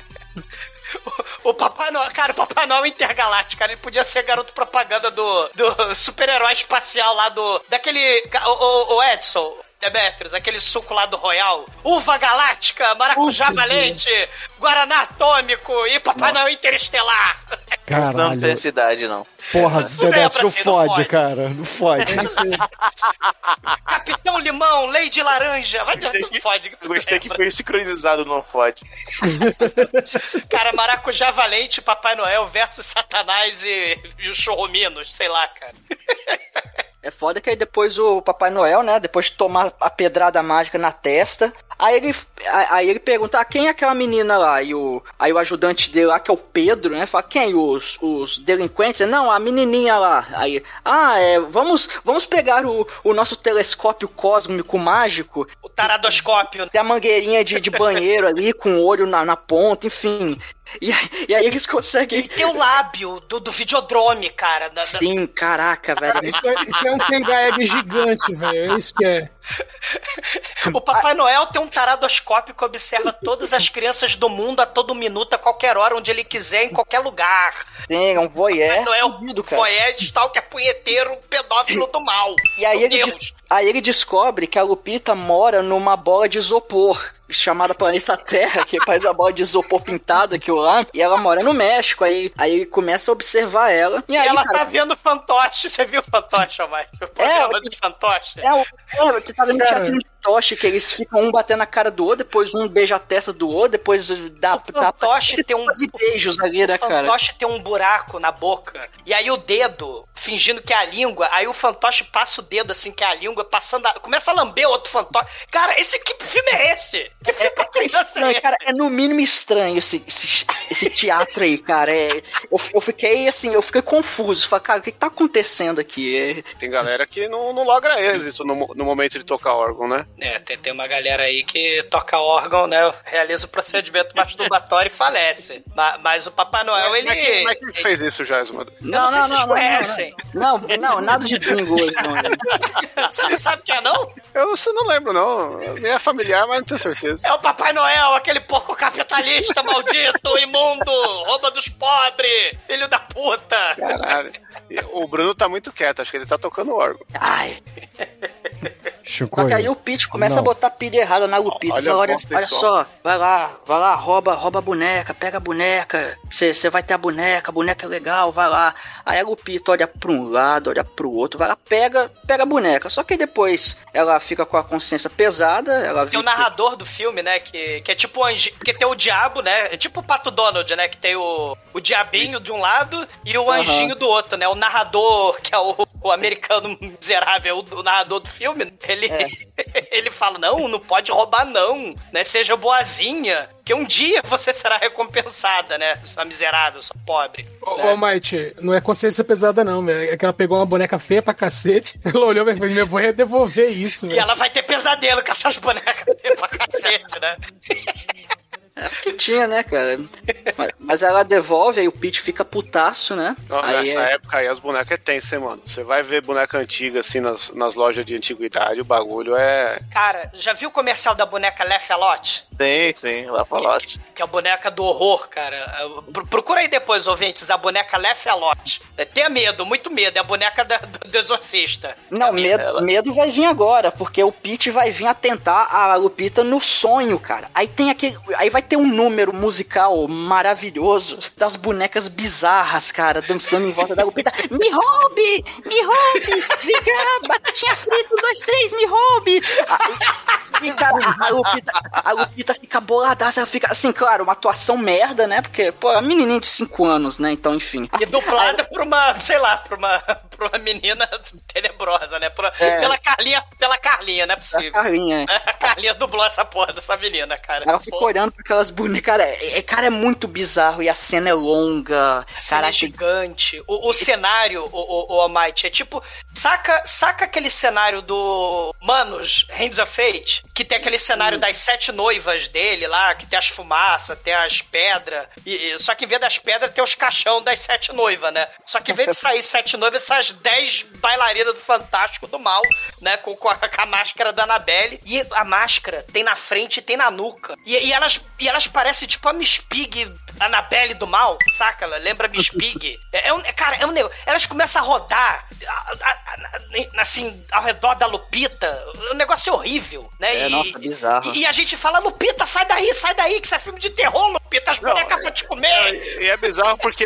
O Papai Noel, cara, o Papai Noel intergaláctico, cara, ele podia ser garoto propaganda do, do super-herói espacial lá do. Daquele. O, o- o Edson. Demetrius, aquele suco lá do Royal, uva galáctica, maracujá Putz, valente, guaraná atômico e Papai Noel interestelar. Não tem Caralho. necessidade, não. Porra, Demetrius, não não fode, fode. cara. Não fode. Capitão Limão, Lei de Laranja, vai ter tudo fode. Eu gostei que foi sincronizado no Fode. Cara, Maracujá Valente, Papai Noel versus Satanás e, e os sei lá, cara. É foda que aí depois o Papai Noel, né? Depois de tomar a pedrada mágica na testa. Aí ele, aí ele pergunta, ah, quem é aquela menina lá? E o, aí o ajudante dele lá, que é o Pedro, né? Fala, quem? Os, os delinquentes? Não, a menininha lá. Aí, ah, é, vamos, vamos pegar o, o nosso telescópio cósmico mágico. O taradoscópio. Tem a mangueirinha de, de banheiro ali, com o olho na, na ponta, enfim. E, e aí eles conseguem... Tem o lábio do, do videodrome, cara. da- da- Sim, caraca, velho. Isso é, isso é um Tengaeg gigante, velho. É isso que é. O Papai Noel tem um taradoscópio que observa todas as crianças do mundo a todo minuto, a qualquer hora, onde ele quiser, em qualquer lugar. Tem, é um voyeur. Papai Noel fudido, cara. foi tal que é punheteiro, pedófilo do mal. E aí Meu ele, des- aí ele descobre que a Lupita mora numa bola de isopor. Chamada Planeta Terra, que parece uma bola de isopor pintada aqui lá. E ela mora no México. Aí, aí começa a observar ela. E E aí, ela cara, tá vendo fantoche. Você viu o fantoche, Mike? O programa É, de fantoche? É, o- é, você tá vendo que Cara. é filme de toche, que eles ficam um batendo na cara do outro, depois um beija a testa do outro, depois dá... O fantoche tem um... Beijos ali, né, O cara? fantoche tem um buraco na boca. E aí o dedo, fingindo que é a língua, aí o fantoche passa o dedo assim, que é a língua, passando a... Começa a lamber o outro fantoche. Cara, esse que filme é esse? Que filme pra criança é Estranho, cara, é no mínimo estranho esse, esse, esse teatro aí, cara. É, eu, eu fiquei assim, eu fiquei confuso. Falei, cara, o que, que tá acontecendo aqui? É, Tem galera que não, não logra êxito no, no momento de tocar órgão, né? É, tem, tem uma galera aí que toca órgão, né? Realiza o procedimento masturbatório e falece. Ma- Mas, o Papai Noel, ele. Como é que, como é que fez isso, Jasmine? Não, não não, vocês não, não, conhecem. Não, não, não, nada de bingo hoje, não. Você não sabe quem é, não? Eu você não lembro, não. Me é familiar, mas não tenho certeza. É o Papai Noel, aquele porco capitalista maldito, imundo, rouba dos pobres, filho da puta. Caralho. O Bruno tá muito quieto, acho que ele tá tocando órgão. Ai. Só que aí o Pete começa Não. a botar pilha errada na Lupita. Olha Fala, olha, olha só, vai lá, vai lá, rouba, rouba a boneca, pega a boneca. Você vai ter a boneca, a boneca é legal, vai lá. Aí a Lupita olha pra um lado, olha pro outro, vai lá, pega, pega a boneca. Só que aí depois ela fica com a consciência pesada, ela Tem o vê que- narrador do filme, né? Que, que é tipo o anjo. Porque tem o diabo, né? É tipo o Pato Donald, né? Que tem o, o diabinho de um lado e o Aham. anjinho do outro, né? O narrador, que é o, o americano miserável, o, o narrador do filme, ele, ele fala: não, não pode roubar, não. Né? Seja boazinha. Que um dia você será recompensada, né? Sua miserável, sua pobre. Ô, Might, não é consciência pesada, não. É que ela pegou uma boneca feia pra cacete. Ela olhou e falou: meu, vou devolver isso, E velho. ela vai ter pesadelo com essas bonecas dele pra cacete, né? É porque tinha, né, cara? Mas, mas ela devolve, aí o Pete fica putaço, né? Aí nessa é- época aí as bonecas é tenso, hein, mano? Você vai ver boneca antiga assim nas, nas lojas de antiguidade, o bagulho é. Cara, já viu o comercial da boneca Lefelote? Tem, tem, lá falote. Que é a boneca do horror, cara. Pro- Procura aí depois, ouvintes, a boneca Lefelote. Tenha medo, muito medo. É a boneca da- do, do exorcista. Não, medo, ela. medo vai vir agora, porque o Pete vai vir atentar a Lupita no sonho, cara. Aí tem aquele. Aí vai ter um número musical maravilhoso das bonecas bizarras, cara, dançando em volta da Lupita. Me roube! Me roube! Vem cá, batatinha frita, um, dois, três, me roube! E, cara, a, Lupita, a Lupita fica boladaça, ela fica assim, claro, uma atuação merda, né? Porque, pô, é uma menininha de 5 anos, né? Então, enfim. E dublada por uma, sei lá, por uma, pra uma menina tenebrosa, né? Pra- É. Pela Carlinha, pela Carlinha, não é possível. A Carlinha, é. A Carlinha dublou essa porra dessa menina, cara. Ela fica olhando pra aquelas bonecas. Cara, é, é- cara, é muito bizarro. E a cena é longa. A cena Cara, é gigante. O, o cenário, o, o, o Almighty, é tipo. Saca, saca aquele cenário do Manos, Hands of Fate? Que tem aquele cenário das sete noivas dele lá, que tem as fumaças, tem as pedras. E, e- só que em vez das pedras tem os caixão das sete noivas, né? Só que em vez de sair sete noivas, saem as dez bailarinas do Fantástico do Mal, né? Com, com, a, com a máscara da Annabelle. E a máscara tem na frente e tem na nuca. E, e elas, e elas parecem tipo a Miss Pig Annabelle do mal, saca? Ela lembra Miss Pig. É, é um, é, cara, é um negócio. Elas começam a rodar, a- a- a- assim, ao redor da Lupita. O negócio é horrível, né? É, e, nossa, bizarro. E, e a gente fala, Lupita, sai daí, sai daí, que isso é filme de terror, Lupita, as bonecas vão te comer. E é bizarro porque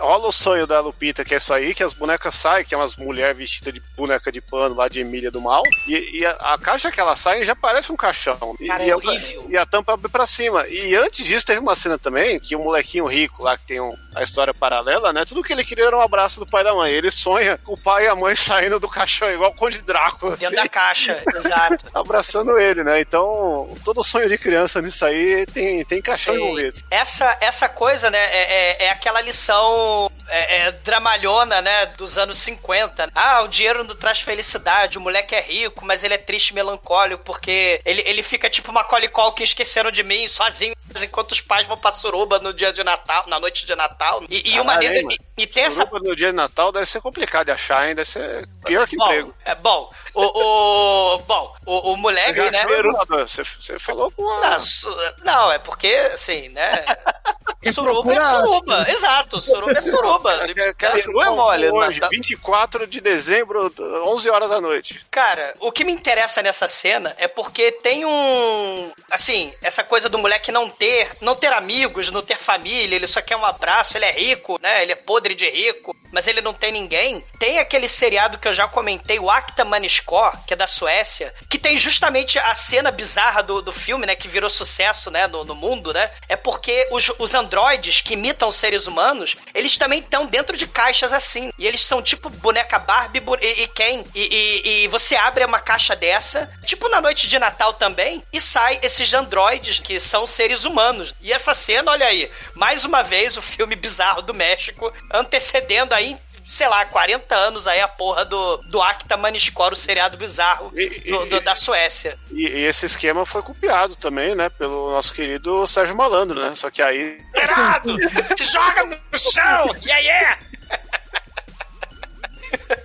rola o sonho da Lupita, que é isso aí, que as bonecas saem, que é umas mulheres vestidas de boneca de pano lá de Emília do Mal. E, e a, a caixa que elas saem já parece um caixão. Cara, e é a- horrível. E a tampa abre pra cima. E antes disso, teve uma cena também que o molequinho rico lá, que tem um- a história paralela, né? Tudo que ele queria era um abraço do pai e da mãe. Ele sonha com o pai e a mãe saindo do caixão, igual o Conde Drácula. Dentro assim, da caixa, exato. abraçando ele, né? Então, todo sonho de criança nisso aí tem, tem caixão Sei. envolvido. Essa, essa coisa, né, é, é, é aquela lição é, é, dramalhona, né, dos anos 50. Ah, o dinheiro não traz felicidade, o moleque é rico, mas ele é triste e melancólico, porque ele, ele fica tipo uma colicol que esqueceram de mim, sozinho, enquanto os pais vão pra suruba no dia de Natal, na noite de Natal. E, e uma maneira... E, e tem essa Suruba no dia de Natal deve ser complicado de achar, hein? Deve ser pior que Bom, emprego. é bom. O, o bom, o, o moleque, Você já né? Eduardo? Você, você falou com a... Não, su- não, é porque, assim, né? Suruba é suruba. Exato, suruba é suruba. Peru é mole, hoje, 24 de dezembro, 11 horas da noite. Cara, o que me interessa nessa cena é porque tem um. Assim, essa coisa do moleque não ter, não ter amigos, não ter família, ele só quer um abraço, ele é rico, né? Ele é podre de rico, mas ele não tem ninguém. Tem aquele seriado que eu já comentei, o Acta Maniscó, que é da Suécia, que tem justamente a cena bizarra do, do filme, né? Que virou sucesso, né? No, no mundo, né? É porque os, os androides que imitam seres humanos, eles também estão dentro de caixas assim. E eles são tipo boneca Barbie e, e Ken. E, e- e você abre uma caixa dessa, tipo na noite de Natal também, e sai esses androides que são seres humanos. E essa cena, olha aí, mais uma vez o filme bizarro do México, antecedendo aí sei lá, 40 anos aí a porra do, do Acta Maniscor, o seriado bizarro do- do- da Suécia. E, e esse esquema foi copiado também, né? Pelo nosso querido Sérgio Malandro, né? Só que aí. Irado! Se joga no chão! E aí é!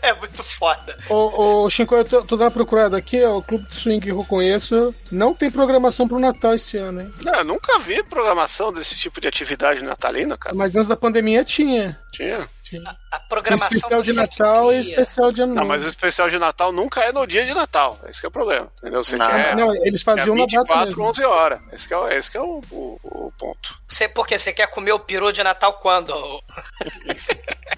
É muito foda. Ô, ô Shinko, eu tô, tô dando uma procurada aqui, ó, o Clube de Swing que eu conheço não tem programação pro Natal esse ano, hein? Não, eu nunca vi programação desse tipo de atividade natalina, cara. Mas antes da pandemia tinha. Tinha. A programação especial de Natal e cria. especial de ano Não, novo. mas o especial de Natal nunca é no dia de Natal. Esse que é o problema. Entendeu? Você Não. quer. Não, eles faziam quer na data 24, mesmo. 11 horas. Esse que é, o- esse que é o, o- o ponto. Você, por quê? Você quer comer o peru de Natal quando?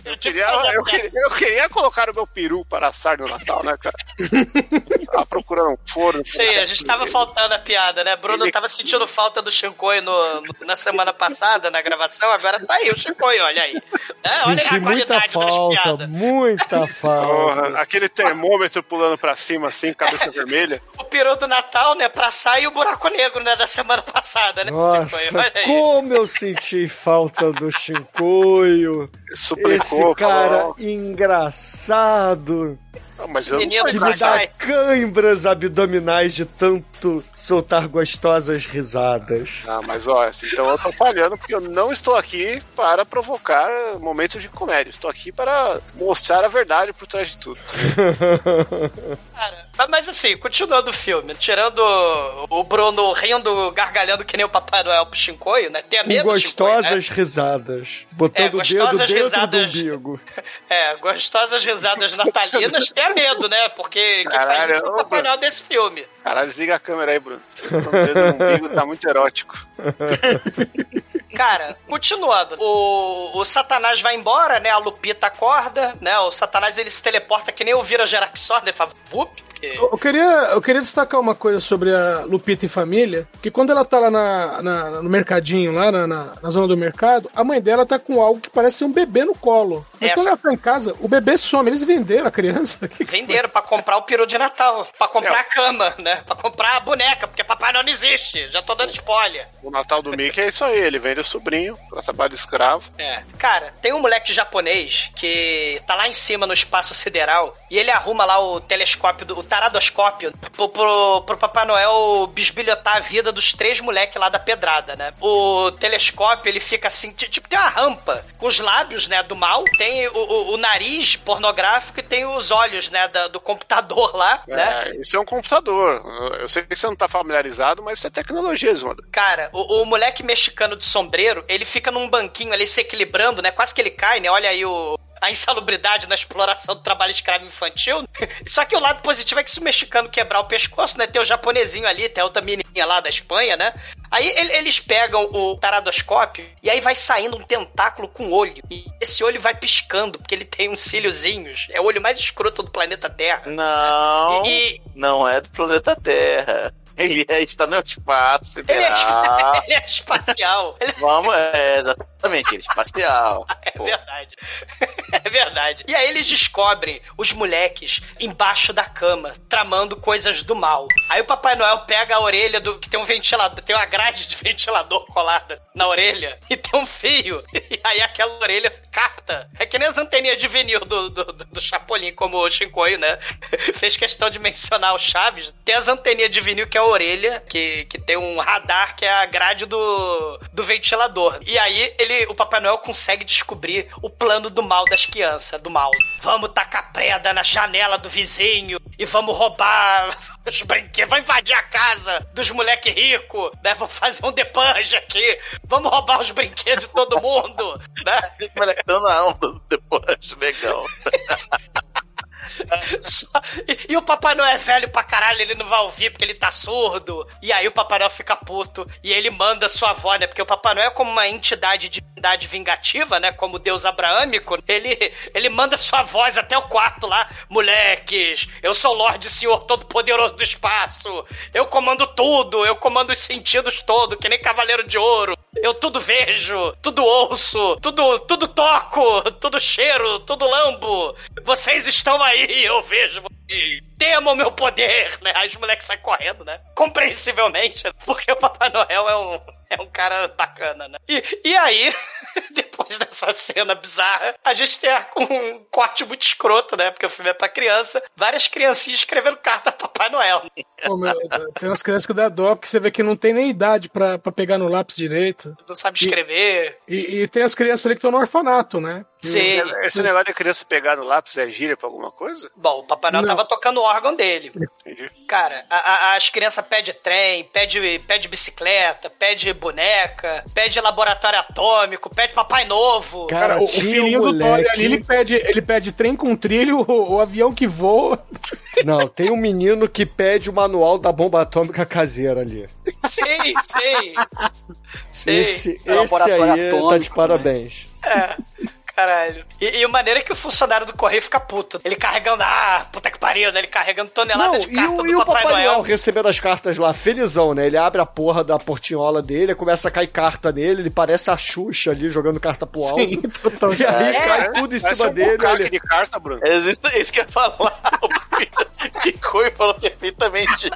Eu queria, eu, queria, eu queria colocar o meu peru para assar no Natal, né, cara? Tava procurando um forno. Sei, a gente tava faltando a piada, né? Bruno tava sentindo falta do Shinkoi no, no- na semana passada, na gravação, agora tá aí o Shinkoi, olha aí. É, olha Senti a qualidade falta, muita falta. Porra, aquele termômetro pulando pra cima, assim, cabeça vermelha. O peru do Natal, né, pra sair e o buraco negro, né, da semana passada, né? Nossa, como eu senti falta do Shinkoio. Suplicou, Esse cara falou. engraçado. Não, mas eu não Menino que sou me dá cãibras abdominais de tanto soltar gostosas risadas. Ah, mas ó, assim, então eu tô falhando porque eu não estou aqui para provocar momentos de comédia. Estou aqui para mostrar a verdade por trás de tudo. Mas- Mas assim, continuando o filme, tirando o Bruno rindo, gargalhando que nem o Papai Noel pro né? Tem a Com mesma gostosas risadas. Botando É, o dedo gostosas dentro risadas. do umbigo. É, gostosas risadas natalinas, tenha medo, né? Porque quem faz Caralho, isso é o Papai Bruno. Noel desse filme. Caralho, desliga a câmera aí, Bruno. Você tá com o dedo umbigo, tá muito erótico. Cara, continuando. O, o Satanás vai embora, né? A Lupita acorda, né? O Satanás ele se teleporta que nem o Vira Geraxor, né? Fala, vup. Eu queria, eu queria destacar uma coisa sobre a Lupita e família, que quando ela tá lá na, na- no mercadinho, lá na, na- na zona do mercado, a mãe dela tá com algo que parece um bebê no colo. Mas É, quando só- ela tá em casa, o bebê some. Eles venderam a criança. Que que Venderam pra comprar o peru de Natal, pra comprar a cama, né? Pra comprar a boneca, porque Papai não existe. Já tô dando spoiler. O Natal do Mickey é isso aí, ele vende o sobrinho pra trabalho escravo. É. Cara, tem um moleque japonês que tá lá em cima no espaço sideral e ele arruma lá o telescópio, do, o taradoscópio, pro, pro, pro Papai Noel bisbilhotar a vida dos três moleques lá da pedrada, né? O telescópio, ele fica assim, ti- tipo, tem uma rampa com os lábios, né, do mal, tem o, o- o nariz pornográfico e tem os olhos, né, da- do computador lá, né? É, isso é um computador. Eu- sei que você não tá familiarizado, mas isso é tecnologia, Zunda. Cara, o, o moleque mexicano de sombreiro, ele fica num banquinho ali se equilibrando, né? Quase que ele cai, né? Olha aí o. A insalubridade na exploração do trabalho escravo infantil. Só que o lado positivo é que se o mexicano quebrar o pescoço, né? Tem o japonesinho ali, tem a outra menininha lá da Espanha, né? Aí ele- eles pegam o taradoscópio e aí vai saindo um tentáculo com olho. E esse olho vai piscando, porque ele tem uns cíliozinhos. É o olho mais escroto do planeta Terra. Não. E- Não é do planeta Terra. Ele é, está no espaço Ele é, sideral. ele é espacial. Vamos, é, exatamente, é espacial. É verdade. É verdade. E aí eles descobrem os moleques embaixo da cama, tramando coisas do mal. Aí o Papai Noel pega a orelha do. que tem um ventilador, tem uma grade de ventilador colada na orelha e tem um fio. E aí aquela orelha capta. É que nem as anteninhas de vinil do, do, do, do Chapolin, como o Shinkoio, né? Fez questão de mencionar o Chaves. Tem as anteninhas de vinil que é a orelha, que, que tem um radar que é a grade do, do ventilador. E aí ele, o Papai Noel consegue descobrir o plano do mal das crianças, do mal. Vamos tacar preda na janela do vizinho e vamos roubar os brinquedos, vamos invadir a casa dos moleque rico, né? Vamos fazer um depunge aqui, vamos roubar os brinquedos de todo mundo, né? Moleque, tá na onda depois, legal. Só- E, e o Papai Noel é velho pra caralho, ele não vai ouvir porque ele tá surdo. E aí o Papai Noel fica puto e ele manda sua avó, né? Porque o Papai Noel é como uma entidade de divindade vingativa, né? Como Deus abraâmico. Ele, ele manda sua voz até o quarto lá. Moleques, eu sou Lorde Senhor Todo-Poderoso do Espaço. Eu comando tudo, eu comando os sentidos todos, que nem Cavaleiro de Ouro. Eu tudo vejo, tudo ouço, tudo, tudo toco, tudo cheiro, tudo lambo. Vocês estão aí, eu vejo. Temam meu poder, né? Aí os moleques saem correndo, né? Compreensivelmente, porque o Papai Noel é um, é um cara bacana, né? E, e aí, depois dessa cena bizarra, a gente tem um corte muito escroto, né? Porque o filme é pra criança. Várias criancinhas escrevendo carta pro Papai Noel. Pô, meu, tem umas crianças que dá dó, porque você vê que não tem nem idade pra, pra pegar no lápis direito. Não sabe escrever. E, e tem as crianças ali que estão no orfanato, né? Sim. Esse negócio de criança pegar no lápis é gíria pra alguma coisa? Bom, o Papai Noel Não. tava tocando o órgão dele. Entendi. Cara, a- a- as crianças pedem trem, pede, pede bicicleta, pede boneca, pede laboratório atômico, pede papai novo. Cara, o, o um filhinho do Dory moleque- ali, ele pede, ele pede trem com trilho, o, o avião que voa. Não, tem um menino que pede o manual da bomba atômica caseira ali. Sei, sei. sei. Esse, esse aí tá atômico, de parabéns. É. Caralho. E, e a maneira é que o funcionário do correio fica puto. Ele carregando, ah, puta que pariu, né? Ele carregando tonelada Não, de e carta o, do e o Papai, Papai Noel Noel. recebendo as cartas lá, felizão, né? Ele abre a porra da portinhola dele, começa a cair carta nele, ele parece a Xuxa ali jogando carta pro alto. Sim, total. E aí É, cai tudo em cima um dele. Ele... de carta, Bruno. Existe isso que eu ia falar. O Kikoi falou perfeitamente isso.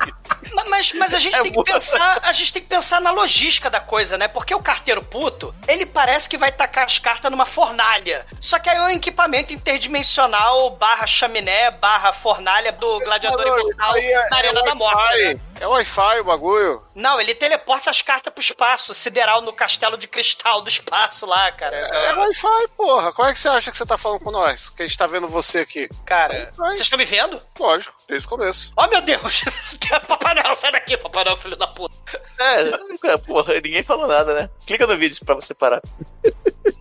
Ma- Mas, mas a gente É tem que boa. pensar, a gente tem que pensar na logística da coisa, né? Porque o carteiro puto, ele parece que vai tacar as cartas numa fornalha. Só que aí é um equipamento interdimensional barra chaminé, barra fornalha do gladiador Não, imortal é- na Arena é da Morte, né? É Wi-Fi o bagulho. Não, ele teleporta as cartas pro espaço, sideral no castelo de cristal do espaço lá, cara. É Wi-Fi, porra. Como é que você acha que você tá falando com nós? Que a gente tá vendo você aqui. Cara, vocês estão me vendo? Lógico, desde o começo. Oh, meu Deus! Papai Noel, sai daqui, Papai Noel, filho da puta. É, porra, ninguém falou nada, né? Clica no vídeo pra você parar.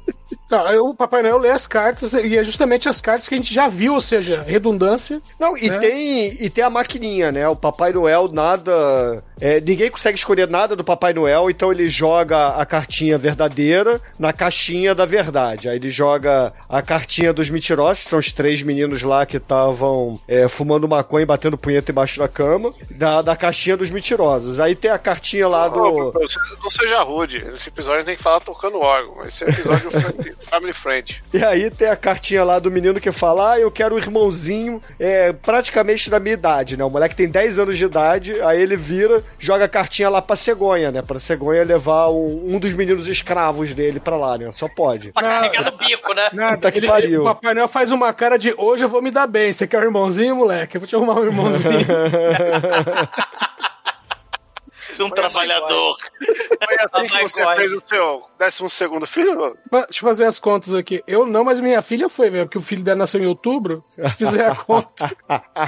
Não, aí o Papai Noel lê as cartas e é justamente as cartas que a gente já viu, ou seja, redundância. Não, e, né? tem, e tem a maquininha, né? O Papai Noel nada é, ninguém consegue escolher nada do Papai Noel, então ele joga a cartinha verdadeira na caixinha da verdade. Aí ele joga a cartinha dos mentirosos, que são os três meninos lá que estavam é, fumando maconha e batendo punheta embaixo da cama, da, da caixinha dos mentirosos. Aí tem a cartinha lá do. Ô, você não seja rude. Esse episódio tem que falar tocando órgão. Esse é episódio friendly- family friend. E aí tem a cartinha lá do menino que fala: Ah, eu quero um irmãozinho é, praticamente da minha idade, né? O moleque tem 10 anos de idade, aí ele vira, joga a cartinha lá pra cegonha, né? Pra cegonha levar um, um dos meninos escravos dele pra lá, né? Só pode. Pra carregar no bico, né? Nada, Puta que ele- pariu. O Papai Noel faz uma cara de hoje eu vou me dar bem. Você quer um irmãozinho, moleque? Eu vou te arrumar um irmãozinho. Um trabalhador. Foi assim que my você fez o seu 12 segundo filho? Deixa eu fazer as contas aqui. Eu não, mas minha filha foi, velho, porque o filho dela nasceu em outubro. Fizer a conta.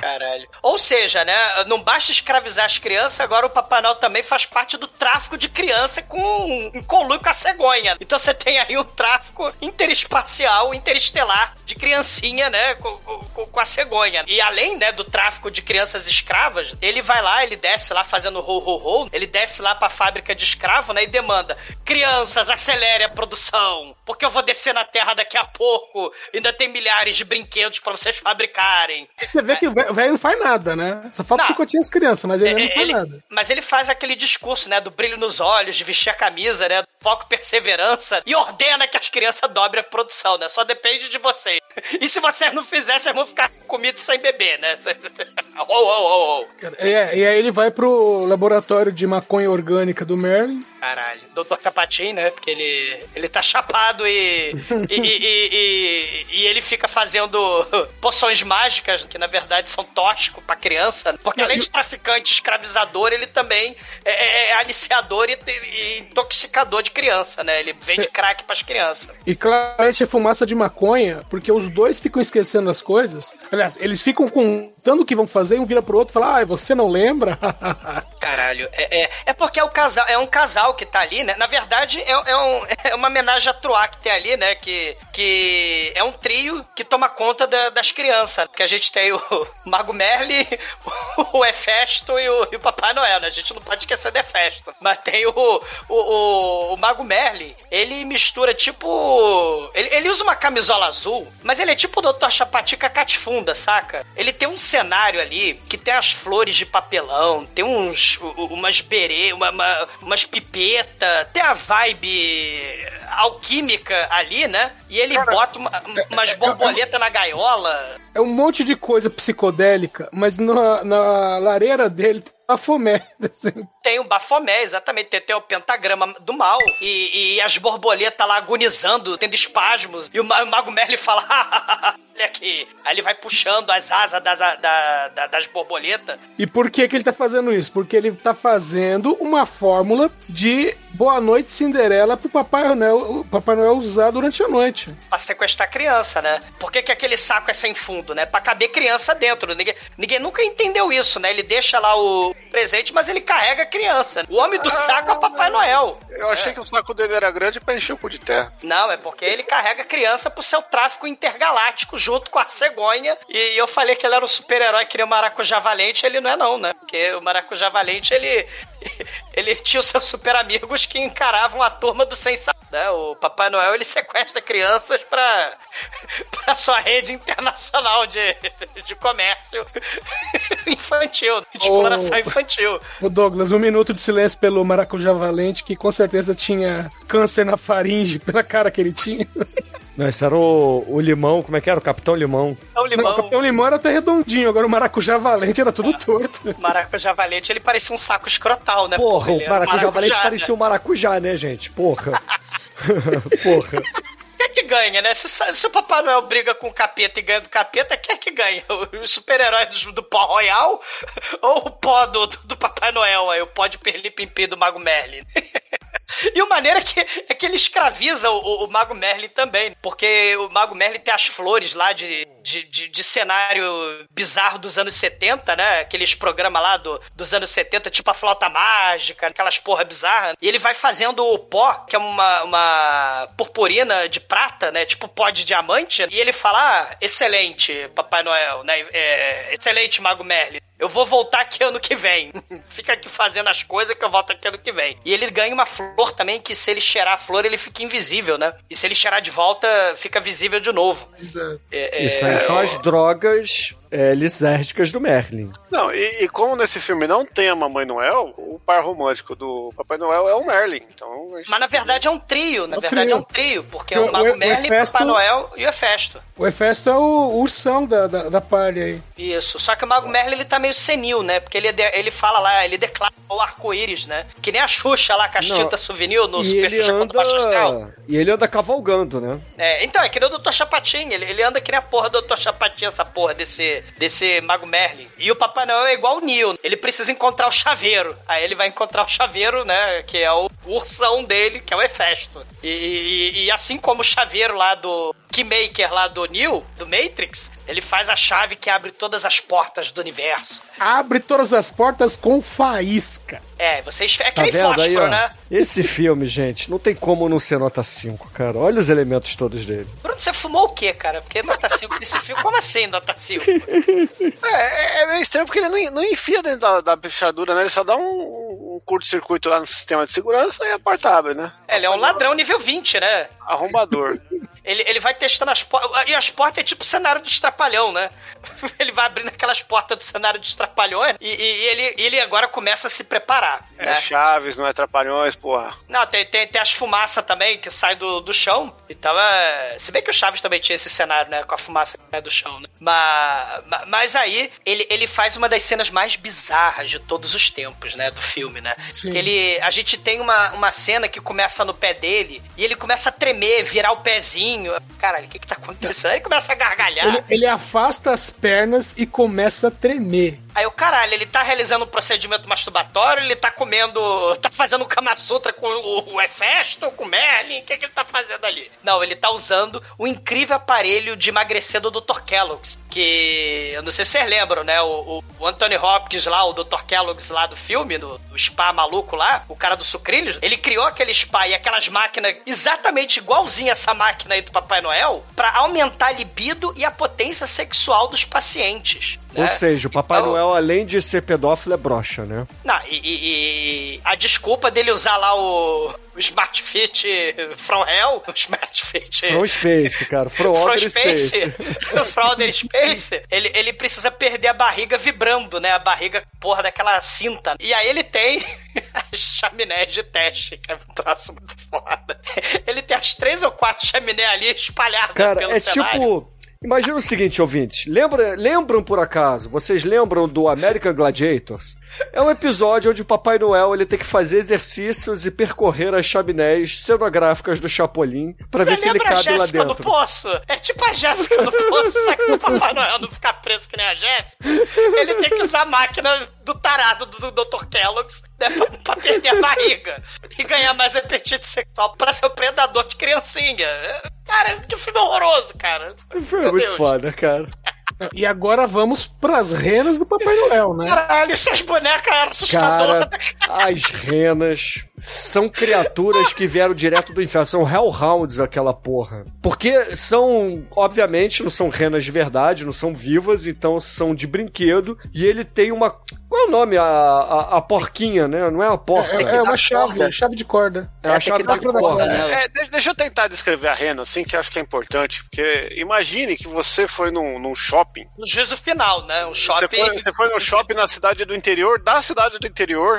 Caralho. Ou seja, né? Não basta escravizar as crianças, agora o Papai Noel também faz parte do tráfico de criança com em conluio com a cegonha. Então você tem aí o tráfico interespacial, interestelar de criancinha, né? Com, com- com a cegonha. E além, né, do tráfico de crianças escravas, ele vai lá, ele desce lá fazendo ho ho ho, ele desce lá pra fábrica de escravo, né? E demanda: crianças, acelere a produção, porque eu vou descer na Terra daqui a pouco. Ainda tem milhares de brinquedos pra vocês fabricarem. Você vê que o ve- o velho não faz nada, né? Só falta Não. chicotinho as crianças, mas ele, não faz ele- nada. Mas ele faz aquele discurso, né? Do brilho nos olhos, de vestir a camisa, né? Foco perseverança. E ordena que as crianças dobrem a produção, né? Só depende de vocês. E se vocês não fizerem, vocês vão ficar comidos sem beber, né? oh, oh, oh, oh. É, e aí ele vai pro laboratório de maconha orgânica do Merlin. Caralho. Doutor Capatim, né? Porque ele, ele tá chapado e e, e, e- ele fica fazendo poções mágicas, que na verdade são tóxicos pra criança. Porque além de traficante escravizador, ele também é, é- é aliciador e, e intoxicador de criança, né? Ele vende crack pras crianças. E claramente é fumaça de maconha, porque os dois ficam esquecendo as coisas. Aliás, eles ficam contando o que vão fazer, um vira pro outro e fala: Ah, você não lembra? Caralho, é, é, é porque é, o casal, é um casal que tá ali, né? Na verdade, é, é, um- é uma homenagem a Troá que tem ali, né? Que, que é um trio que toma conta da- das crianças. Que a gente tem o Mago Merli, o Hefesto e o, e o Papai Noel, né? A gente não pode esquecer do Hefesto. Mas tem o, o, o, o Mago Merli, ele mistura tipo. Ele, ele usa uma camisola azul, mas ele é tipo o Dr. Chapatica Catifunda, saca? Ele tem um cenário ali que tem as flores de papelão, tem uns. u- u- umas berê, uma, uma- umas pipeta, tem a vibe alquímica ali, né? E ele bota uma- umas borboletas na gaiola. É um monte de coisa psicodélica, mas na, na lareira dele tem a fomé. assim. Tem o Bafomé, exatamente. Tem, tem o pentagrama do mal. E, e as borboletas lá agonizando, tendo espasmos. E o Mago Merlin fala: olha aqui. Aí ele vai puxando as asas das, da- da- das borboletas. E por que, que ele tá fazendo isso? Porque ele tá fazendo uma fórmula de Boa Noite Cinderela pro Papai Noel, o Papai Noel usar durante a noite. Pra sequestrar criança, né? Por que, que aquele saco é sem fundo, né? Pra caber criança dentro. Ninguém, ninguém nunca entendeu isso, né? Ele deixa lá o presente, mas ele carrega a criança. O homem do saco é o Papai Noel. Eu achei que o saco dele era grande pra encher o cu de terra. Não, é porque ele carrega a criança pro seu tráfico intergaláctico junto com a cegonha. E eu falei que ele era um super-herói que nem o Maracujá Valente, ele não é não, né? Porque o Maracujá Valente, ele... Ele tinha os seus super amigos que encaravam a turma do sem né? O Papai Noel, ele sequestra crianças pra, pra sua rede internacional de, de comércio infantil, de exploração Oh. infantil. O Douglas, um minuto de silêncio pelo Maracujá Valente, que com certeza tinha câncer na faringe pela cara que ele tinha. Não, esse era o, o Limão, como é que era? O Capitão Limão. Então, o Não, limão, o Capitão Limão era até redondinho, agora o Maracujá Valente era tudo torto. Maracujá Valente, ele parecia um saco escrotal, né? Porra, o Maracujá Valente né? parecia um maracujá, né, gente? Porra. Porra. É que ganha, né? Se, se o Papai Noel briga com o capeta e ganha do capeta, quem é que ganha? Os super-heróis do, do pó royal ou o pó do, do, do Papai Noel aí? O pó de perlipimpim do Mago Merlin? E o maneiro é que, é que ele escraviza o, o- Mago Merlin também. Porque o Mago Merlin tem as flores lá de, de, de, de cenário bizarro dos anos 70, né? Aqueles programas lá do, dos anos 70, tipo a flauta mágica, aquelas porra bizarra. E ele vai fazendo o pó, que é uma, uma purpurina de prata, né? Tipo pó de diamante. E ele fala: ah, excelente, Papai Noel, né? É, excelente, Mago Merlin. Eu vou voltar aqui ano que vem. Fica aqui fazendo as coisas que eu volto aqui ano que vem. E ele ganha uma flor também, que se ele cheirar a flor, ele fica invisível, né? E se ele cheirar de volta, fica visível de novo. É, é, Isso aí são é, as drogas é, lisérgicas do Merlin. Não, e, e como nesse filme não tem a Mamãe Noel, o par romântico do Papai Noel é o Merlin. Então, a gente- Mas na verdade é um trio, na É um verdade trio. é um trio, porque Que é o- o Mago o- o Merlin, Hefesto- Papai Noel e o Hefesto. O Hefesto é o, o ursão da, da, da palha aí. Isso, só que o Mago Merlin ele tá meio senil, né? Porque ele, ele fala lá, ele declara o arco-íris, né? Que nem a Xuxa lá com as Não, tintas souvenir no e Super ele Xuxa contra o Baixo Astral. anda. E ele anda cavalgando, né? É, então, é que nem o Dr. Chapatin, ele, ele anda que nem a porra do Dr. Chapatin, essa porra desse, desse Mago Merlin. E o Papai Noel é igual o Neo, ele precisa encontrar o chaveiro. Aí ele vai encontrar o chaveiro, né, que é o ursão dele, que é o Hefesto. E, e- e assim como o chaveiro lá do Keymaker lá do Neo, do Matrix, ele faz a chave que abre todas as portas do universo. Abre todas as portas com faísca. É, vocês... É que Tá nem vendo aí, fósforo, ó? né? Esse filme, gente, não tem como não ser nota 5, cara. Olha os elementos todos dele. Bruno, você fumou o quê, cara? Porque nota 5 desse filme, como assim nota 5? É, é- é meio estranho porque ele não, não enfia dentro da, da fechadura, né? Ele só dá um, um curto-circuito lá no sistema de segurança e a porta abre, né? É, ele é um ladrão nível 20, né? Arrombador. Ele, ele vai testando as portas. E as portas é tipo o cenário do Estrapalhão, né? Ele vai abrindo aquelas portas do cenário de Estrapalhões e, e- e ele, ele agora começa a se preparar. É né? Chaves, não é Trapalhões, porra. Não, tem, tem, tem as fumaças também que sai do, do chão. Então é. Se bem que o Chaves também tinha esse cenário, né? Com a fumaça que sai do chão, né? Mas, ma- mas aí ele, ele faz uma das cenas mais bizarras de todos os tempos, né? Do filme, né? Sim. Que ele. A gente tem uma, uma cena que começa no pé dele e ele começa a tremer, virar o pezinho. Caralho, o que que tá acontecendo? Ele começa a gargalhar. Ele, ele afasta as pernas e começa a tremer. Aí o caralho, ele tá realizando um procedimento masturbatório, ele tá comendo. tá fazendo o Kama Sutra com o, o Hefesto, com o Merlin, o que, que ele tá fazendo ali? Não, ele tá usando o incrível aparelho de emagrecer do Dr. Kellogg's. Que. Eu não sei se vocês lembram, né? O, o- o Anthony Hopkins lá, o Dr. Kellogg's lá do filme, do, do spa maluco lá, o cara do sucrilhos, ele criou aquele spa e aquelas máquinas exatamente igualzinha essa máquina aí do Papai Noel pra aumentar a libido e a potência sexual dos pacientes. Ou né? seja, o Papai Então- Noel, além de ser pedófilo, é broxa, né? Não, e, e- e a desculpa dele usar lá o, o Smart Fit From Hell, o Smart Fit... From Space, cara. From From Outer Space, Space. From Outer Space, ele, ele precisa perder a barriga vibrando, né? A barriga, porra, daquela cinta. E aí ele tem as chaminés de teste, que é um troço muito foda. Ele tem as três ou quatro chaminés ali espalhadas Cara, pelo é cenário. tipo. Imagina o seguinte, ouvintes. Lembra, lembram por acaso? Vocês lembram do American Gladiators? É um episódio onde o Papai Noel ele tem que fazer exercícios e percorrer as chaminés cenográficas do Chapolin pra Você ver se ele cabe lá Jéssica do dentro. Poço? É tipo a Jéssica do Poço, só que o Papai Noel não ficar preso que nem a Jéssica. Ele tem que usar a máquina do tarado do, do Dr. Kellogg's né, pra, pra perder a barriga e ganhar mais apetite sexual pra ser o predador de criancinha. É, Cara, que filme horroroso, cara. Foi Meu muito Deus. foda, cara. E agora vamos pras renas do Papai Noel, né? Caralho, essas bonecas eram assustadoras. Cara, as renas são criaturas que vieram direto do inferno. São Hellhounds, aquela porra. Porque são, obviamente, não são renas de verdade, não são vivas, então são de brinquedo. E ele tem uma. Qual é o nome? A, a, a porquinha, né? Não é uma porca. É, é uma chave, uma chave de corda. É a chave de corda. É, de- deixa eu tentar descrever a rena, assim, que eu acho que é importante. Porque imagine que você foi num, num shopping. No juízo final, né? Um shopping. Você foi, você foi num shopping na cidade do interior, da cidade do interior.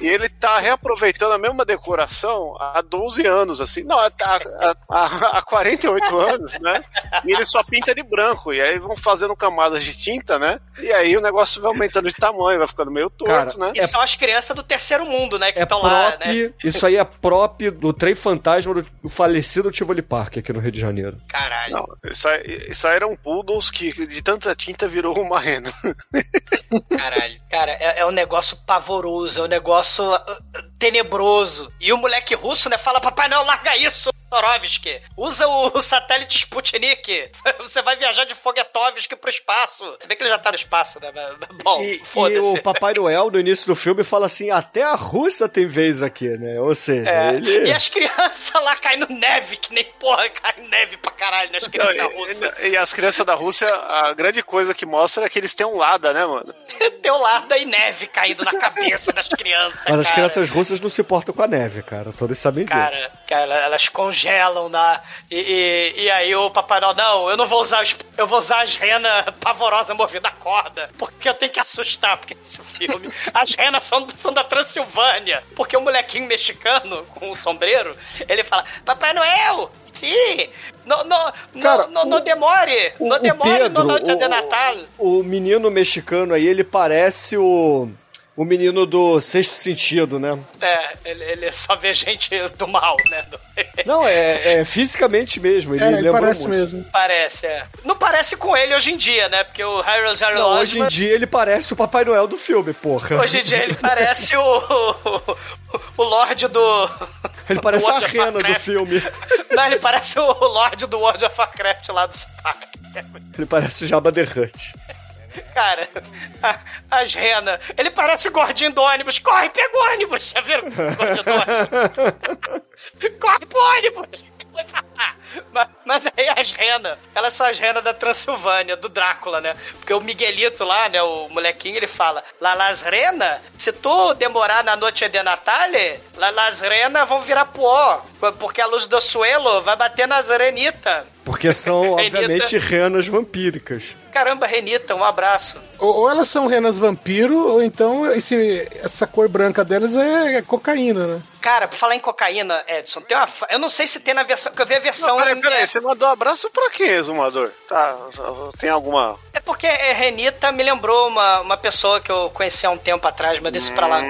E ele tá reaproveitando a mesma decoração há 12 anos, assim. Não, há, há, há, há 48 anos, né? E ele só pinta de branco. E aí vão fazendo camadas de tinta, né? E aí o negócio vai aumentando de tamanho, vai ficando meio torto, né? E são as crianças do terceiro mundo, né? Que É estão lá, prop, né? isso aí é prop do trem fantasma do, do falecido Tivoli Park aqui no Rio de Janeiro. Caralho. Não, isso aí, isso aí eram poodles que de tanta tinta virou uma rena. Caralho. Cara, é, é um negócio pavoroso, é um negócio negócio uh, tenebroso. E o moleque russo, né, fala: Papai Noel, larga isso! Torovsky, usa o, o satélite Sputnik. Você vai viajar de Fogetovsky pro espaço. Se bem que ele já tá no espaço, né? Bom, E, e o Papai Noel, no início do filme, fala assim: até a Rússia tem vez aqui, né? Ou seja, É, ele. E as crianças lá caindo neve, que nem porra, cai neve pra caralho nas crianças Não, russas. e, e as crianças da Rússia, a grande coisa que mostra é que eles têm um Lada, né, mano? Teu lado e neve caindo na cabeça das crianças. Mas as cara. crianças russas não se importam com a neve, cara. Todos sabem disso. Cara, cara, elas congelam na. E, e, e aí o Papai Noel, não, eu não vou usar os, eu vou usar as renas pavorosas movidas a corda. Porque eu tenho que assustar, porque esse filme. As renas são, são da Transilvânia. Porque o molequinho mexicano com o sombreiro, ele fala: Papai Noel! Sim! Não, não, Cara, não, demore! O, não o demore Pedro, no noite de Natal! O, o menino mexicano aí, ele parece o. O menino do sexto sentido, né? É, ele, ele só vê gente do mal, né? Do- Não, é, é fisicamente mesmo. Ele, É, ele parece muito. mesmo. Parece, é. Não parece com ele hoje em dia, né? Porque o Harry Zero Não, hoje em dia ele parece o Papai Noel do filme, porra. Hoje em dia ele parece o. O Lorde do. Ele parece do a rena do filme. Não, ele parece o Lorde do World of Warcraft lá do Spark. Ele parece o Jabba the Hutt. Cara, a- as renas. Ele parece o gordinho do ônibus. Corre, pega o ônibus! Já viram? o gordinho do ônibus? Corre pro ônibus! Mas, mas aí as renas, elas são as renas da Transilvânia, do Drácula, né? Porque o Miguelito lá, né, o molequinho, ele fala: Lá las renas, se tu demorar na noite de Natal, lá las renas vão virar pó, porque a luz do suelo vai bater nas renitas. Porque são, obviamente, renas vampíricas. Caramba, Renita, um abraço. Ou, elas são renas vampiro, ou então esse, essa cor branca delas é, é cocaína, né? Cara, pra falar em cocaína, Edson, tem uma. Eu não sei se tem na versão. Que eu vi a versão. Não, peraí, peraí, é, você mandou abraço pra quem, exumador? Tá, tem alguma... é porque é, Renita me lembrou uma, uma pessoa que eu conheci há um tempo atrás, mas isso pra lá.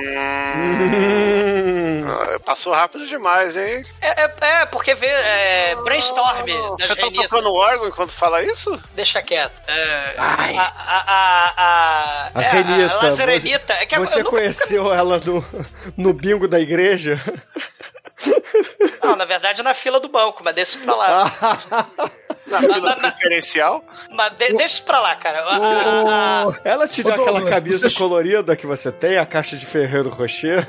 Ah, Passou rápido demais, hein? É, é, é, porque vê. É, brainstorm das Você tá tocando órgão enquanto fala isso? Deixa quieto. É, a, a, a, a, A é, Renita. A Lazarenita. É que você eu nunca- conheceu ela no, no bingo da igreja? Não, na verdade na fila do banco, mas deixa isso pra lá. Na fila preferencial? Mas de, deixa isso pra lá, cara. A- a- a- Ela te deu aquela camisa você- colorida que você tem, a caixa de Ferreiro Rocher?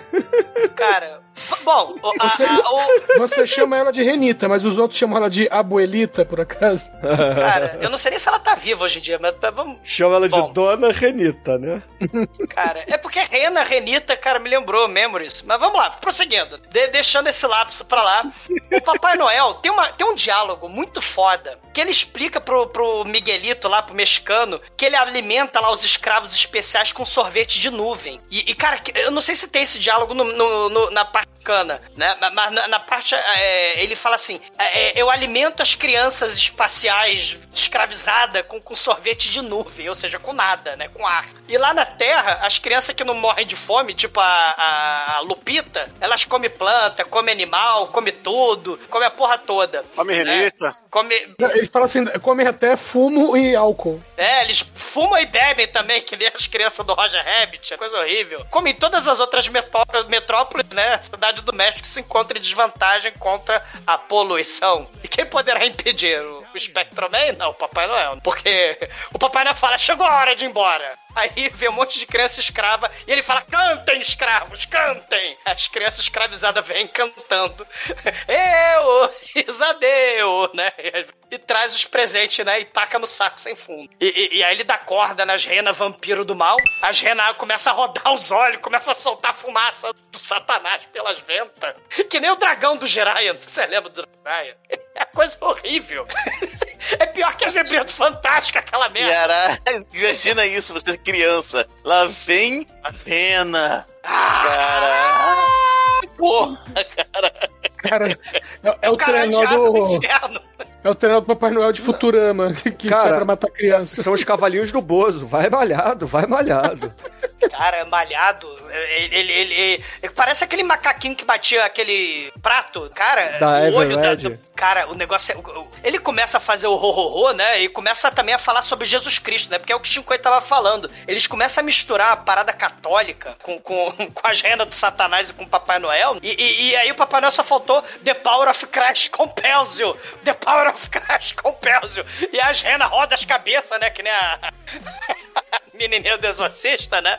cara. Bom, o- a- Você, a- o- você chama ela de Renita, mas os outros chamam ela de Abuelita, por acaso. cara, eu não sei nem se ela tá viva hoje em dia, mas vamos. Chama ela de Bom. Dona Renita, né? Cara, é porque Rena, Renita, cara, me lembrou Memories. Mas vamos lá, prosseguindo. De- deixando esse lapso pra lá. O Papai Noel tem, uma, tem um diálogo muito foda que ele explica pro, pro Miguelito lá, pro mexicano, que ele alimenta lá os escravos especiais com sorvete de nuvem. E, e, cara, eu não sei se tem esse diálogo no- no- no- na parte cana, né? Mas- na, na parte, é, ele fala assim: é, eu alimento as crianças espaciais escravizadas com, com sorvete de nuvem, ou seja, com nada, né? Com ar. E lá na Terra, as crianças que não morrem de fome, tipo a, a- a Lupita, elas comem planta, comem animal, comem tudo, comem a porra toda. Come né? Renita. Come, Eles falam assim, comem até fumo e álcool. é, eles fumam e bebem também, que nem as crianças do Roger Rabbit, é coisa horrível. Como em todas as outras metró- metrópoles, né? Cidade do México se encontra em desvantagem contra a poluição. E quem poderá impedir? O, o Spectroman? Não, o Papai Noel. Porque o Papai Noel fala, chegou a hora de ir embora. Aí vê um monte de criança escrava e ele fala: cantem, escravos, cantem! As crianças escravizadas vêm cantando. Eu, Isadeu, né? E traz os presentes, né? E taca no saco sem fundo. E, e- e aí ele dá corda nas renas vampiro do mal. As renas começam a rodar os olhos, começam a soltar fumaça do satanás pelas ventas. Que nem o dragão do Jiraiya. Não sei se você lembra do Jiraiya. É coisa horrível. É pior que a Zebrento Fantástica, aquela merda. Caralho, imagina isso, você é criança. Lá vem a pena. Cara. Porra, cara. Cara, é, é o Caralho, trenó de asa do do. inferno. É o trenó do Papai Noel de Futurama, que, que Cara, sai pra matar criança. São os cavalinhos do Bozo. Vai malhado, vai malhado. Cara, malhado. Ele, ele, ele- ele- parece aquele macaquinho que batia aquele prato. Cara, Da o olho da, do- Cara, o negócio é. Ele começa a fazer o ro né? E começa também a falar sobre Jesus Cristo, né? Porque é o que o Shinkoi tava falando. Eles começam a misturar a parada católica com, com, com as rendas do Satanás e com o Papai Noel. E, e- e aí o Papai Noel só faltou The Power of Christ compels you. The Power of Christ compels you. E as renas rodam as cabeças, né? Que nem a. menininha do exorcista, né?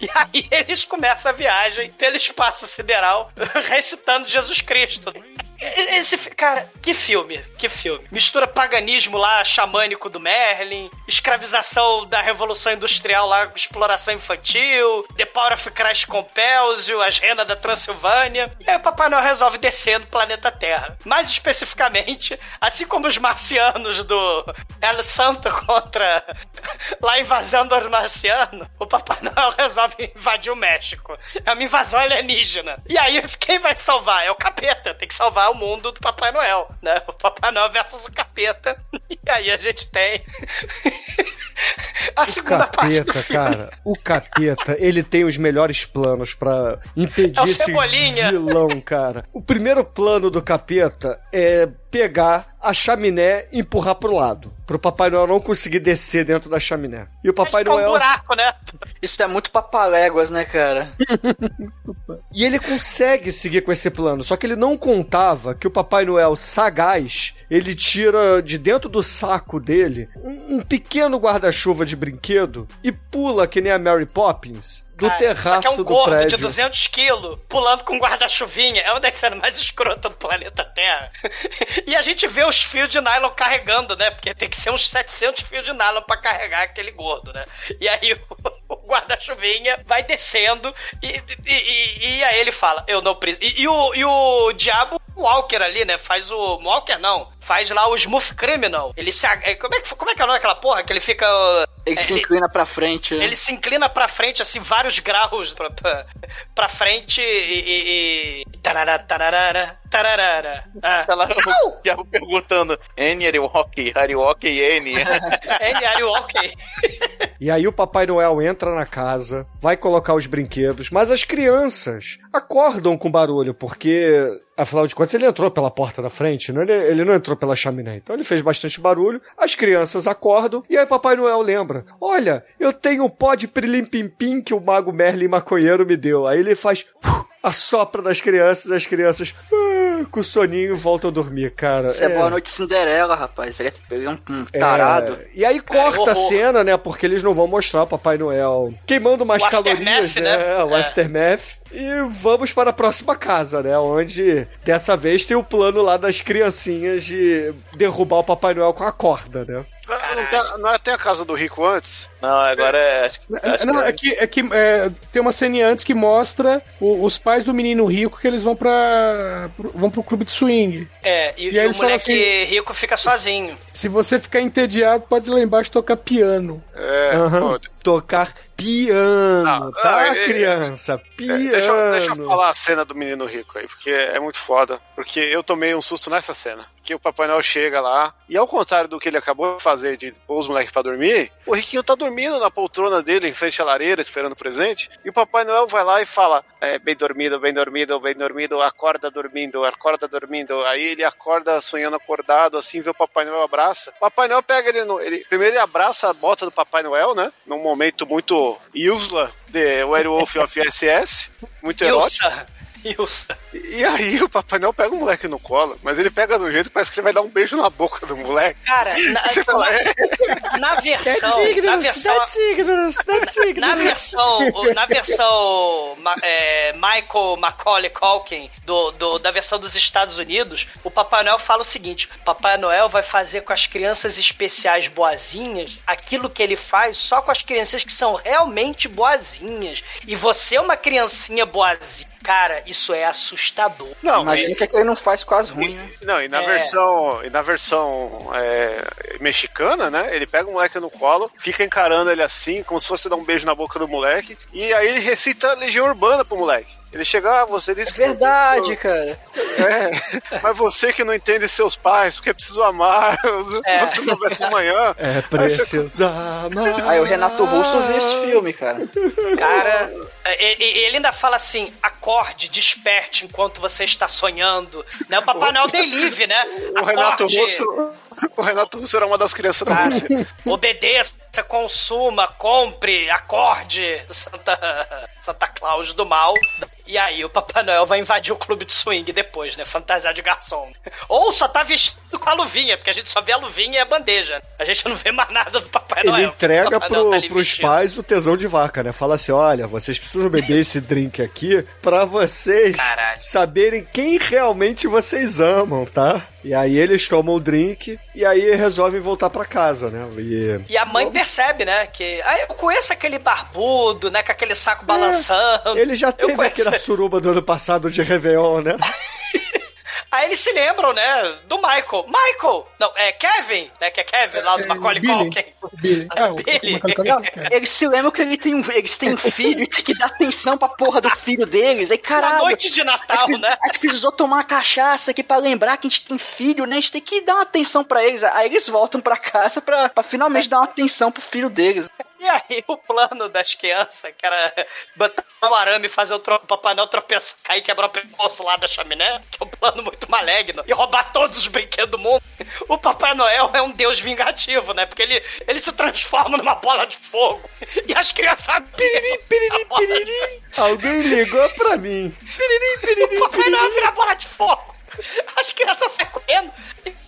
E aí eles começam a viagem pelo espaço sideral recitando Jesus Cristo. Esse, cara, que filme, que filme. Mistura paganismo lá, xamânico do Merlin, escravização da Revolução Industrial lá, exploração infantil, The Power of Christ Compels You, as renas da Transilvânia. E aí o Papai Noel resolve descer no planeta Terra. Mais especificamente, assim como os marcianos do El Santo contra lá invasão dos marcianos, o Papai Noel resolve invadir o México. É uma invasão alienígena. E aí, quem vai salvar? É o capeta. Tem que salvar o mundo do Papai Noel, né? O Papai Noel versus o capeta. E aí a gente tem a O segunda parte do capeta, filme. cara, o capeta, ele tem os melhores planos pra impedir É esse vilão, cara. O primeiro plano do capeta é pegar a chaminé e empurrar pro lado, pro Papai Noel não conseguir descer dentro da chaminé. E o Papai Fica um Noel buraco, né? Isso é muito papaléguas, né, cara? E ele consegue seguir com esse plano, só que ele não contava que o Papai Noel sagaz, ele tira de dentro do saco dele um, um pequeno guarda-chuva de brinquedo e pula que nem a Mary Poppins do Cara, terraço só que é um do gordo prédio. de 200 quilos, pulando com um guarda-chuvinha. É uma das cenas mais escrotas do planeta Terra. e a gente vê os fios de nylon carregando, né? Porque tem que ser uns 700 fios de nylon pra carregar aquele gordo, né? E aí o, o guarda-chuvinha vai descendo e, e, e- e aí ele fala, eu não preciso... E, e o, e o diabo Walker ali, né? Faz o... Walker não. Faz lá o Smooth Criminal. Ele se... ag- Como é que, como é, que é o nome daquela porra? Que ele fica... Ele é, se inclina pra frente. né? ele se inclina pra frente, assim, vários graus pra, pra, pra frente e. e, e... Tarará, tararara. Ah. Ela, o diabo perguntando: N, Ariwalk, Ariwalk e N. Ele, are you okay? E aí o Papai Noel entra na casa, vai colocar os brinquedos, mas as crianças acordam com barulho, porque, afinal de contas, ele entrou pela porta da frente, não, ele, ele não entrou pela chaminé. Então ele fez bastante barulho, as crianças acordam, e aí o Papai Noel lembra, olha, eu tenho um pó de prilim-pim-pim que o Mago Merlin maconheiro me deu. Aí ele faz... Assopra nas crianças, as crianças ah, com soninho voltam a dormir, cara. Isso é, Boa Noite Cinderela, rapaz. Ele é, ele é um, um É, tarado. E aí corta a cena, né? Porque eles não vão mostrar o Papai Noel queimando mais O calorias, né? né? O É. aftermath. E vamos para a próxima casa, né? Onde dessa vez tem o plano lá das criancinhas de derrubar o Papai Noel com a corda, né? Não tem, não é- tem a casa do rico antes? Não, agora é. Acho, que- acho Não, que é que, é que é, tem uma ceninha antes que mostra o- os pais do menino rico que eles vão pra. pro- vão pro clube de swing. É, e, E e aí o eles falam moleque assim- rico fica sozinho. Se você ficar entediado, pode ir lá embaixo tocar piano. É, Aham. pô, Tocar piano, Ah, tá, é- criança? é, Piano. deixa, eu- deixa eu falar a cena do menino rico aí, porque é muito foda. Porque eu tomei um susto nessa cena. Que o Papai Noel chega lá, e ao contrário do que ele acabou de fazer de pôr os moleques pra dormir, o Riquinho tá dormindo na poltrona dele, em frente à lareira, esperando o presente. E o Papai Noel vai lá e fala: é, bem dormido, bem dormido, bem dormido, acorda dormindo, acorda dormindo. Aí ele acorda sonhando acordado, assim, vê o Papai Noel abraça. Papai Noel pega ele no. Ele, primeiro ele abraça a bota do Papai Noel, né? Num momento muito Ilsla de Werewolf of SS. Muito erótico. E aí o Papai Noel pega o moleque no colo, mas ele pega de um jeito que parece que ele vai dar um beijo na boca do moleque. Cara, na, Você fala, é, na, na versão. Na versão. Na versão, o- na versão ma- é, Michael Macaulay Culkin do, do- da versão dos Estados Unidos, o Papai Noel fala o seguinte: Papai Noel vai fazer com as crianças especiais boazinhas aquilo que ele faz só com as crianças que são realmente boazinhas. E você é uma criancinha boazinha. Cara, isso é assustador. Não, Imagina e- o que, é que ele não faz com as ruins, né? Não, e na É. versão, e na versão é, mexicana, né? Ele pega o moleque no colo, fica encarando ele assim, como se fosse dar um beijo na boca do moleque, e aí ele recita Legião Urbana pro moleque. Ele chega, ah, você disse que. Verdade, cara. É, mas você que não entende seus pais, porque é preciso amar, É. você não vai ser amanhã. É preciso amar. Aí o Renato Russo viu esse filme, cara. Cara, e- e- ele ainda fala assim: acorde, desperte enquanto você está sonhando. Né? O Papai Noel tem livre, né? O Renato Acorde, Russo. O Renato Russo era uma das crianças da Rússia. Obedeça, consuma, compre, acorde, Santa, Santa Claus do mal. E aí o Papai Noel vai invadir o clube de swing depois, né? Fantasiar de garçom. Ou só tá vestido com a luvinha, porque a gente só vê a luvinha e a bandeja. A gente não vê mais nada do Papai Ele Noel. entrega Papai Noel pro, tá pros vestido. pais o tesão de vaca, né? Fala assim: olha, vocês precisam beber esse drink aqui pra vocês Caralho. saberem quem realmente vocês amam, tá? E aí eles tomam o drink e aí resolvem voltar pra casa, né? E. E a mãe percebe, né? Que. Ah, eu conheço aquele barbudo, né? Com aquele saco balançando. Ele já teve aqui na suruba do ano passado de Réveillon, né? Aí eles se lembram, né? Do Michael. Michael! Não, é Kevin, né? Que é Kevin lá do Macaulay Billy. Culkin. Billy. É, o Billy. Macaulay. É. Eles se lembram que ele tem um, eles têm um filho e tem que dar atenção pra porra do filho deles. Aí, caralho. noite de Natal, gente, né? a gente precisou tomar uma cachaça aqui pra lembrar que a gente tem filho, né? A gente tem que dar uma atenção pra eles. Aí eles voltam pra casa pra, pra finalmente dar uma atenção pro filho deles. E aí, o plano das crianças, que era botar um arame e fazer o tro- Papai Noel tropeçar, cair e quebrar o pescoço lá da chaminé, que é um plano muito maligno, e roubar todos os brinquedos do mundo. O Papai Noel é um deus vingativo, né? Porque ele, ele se transforma numa bola de fogo. E as crianças. Piriri, piriri, piriri. Alguém ligou pra mim. O Papai Noel vira bola de fogo. As crianças saem correndo.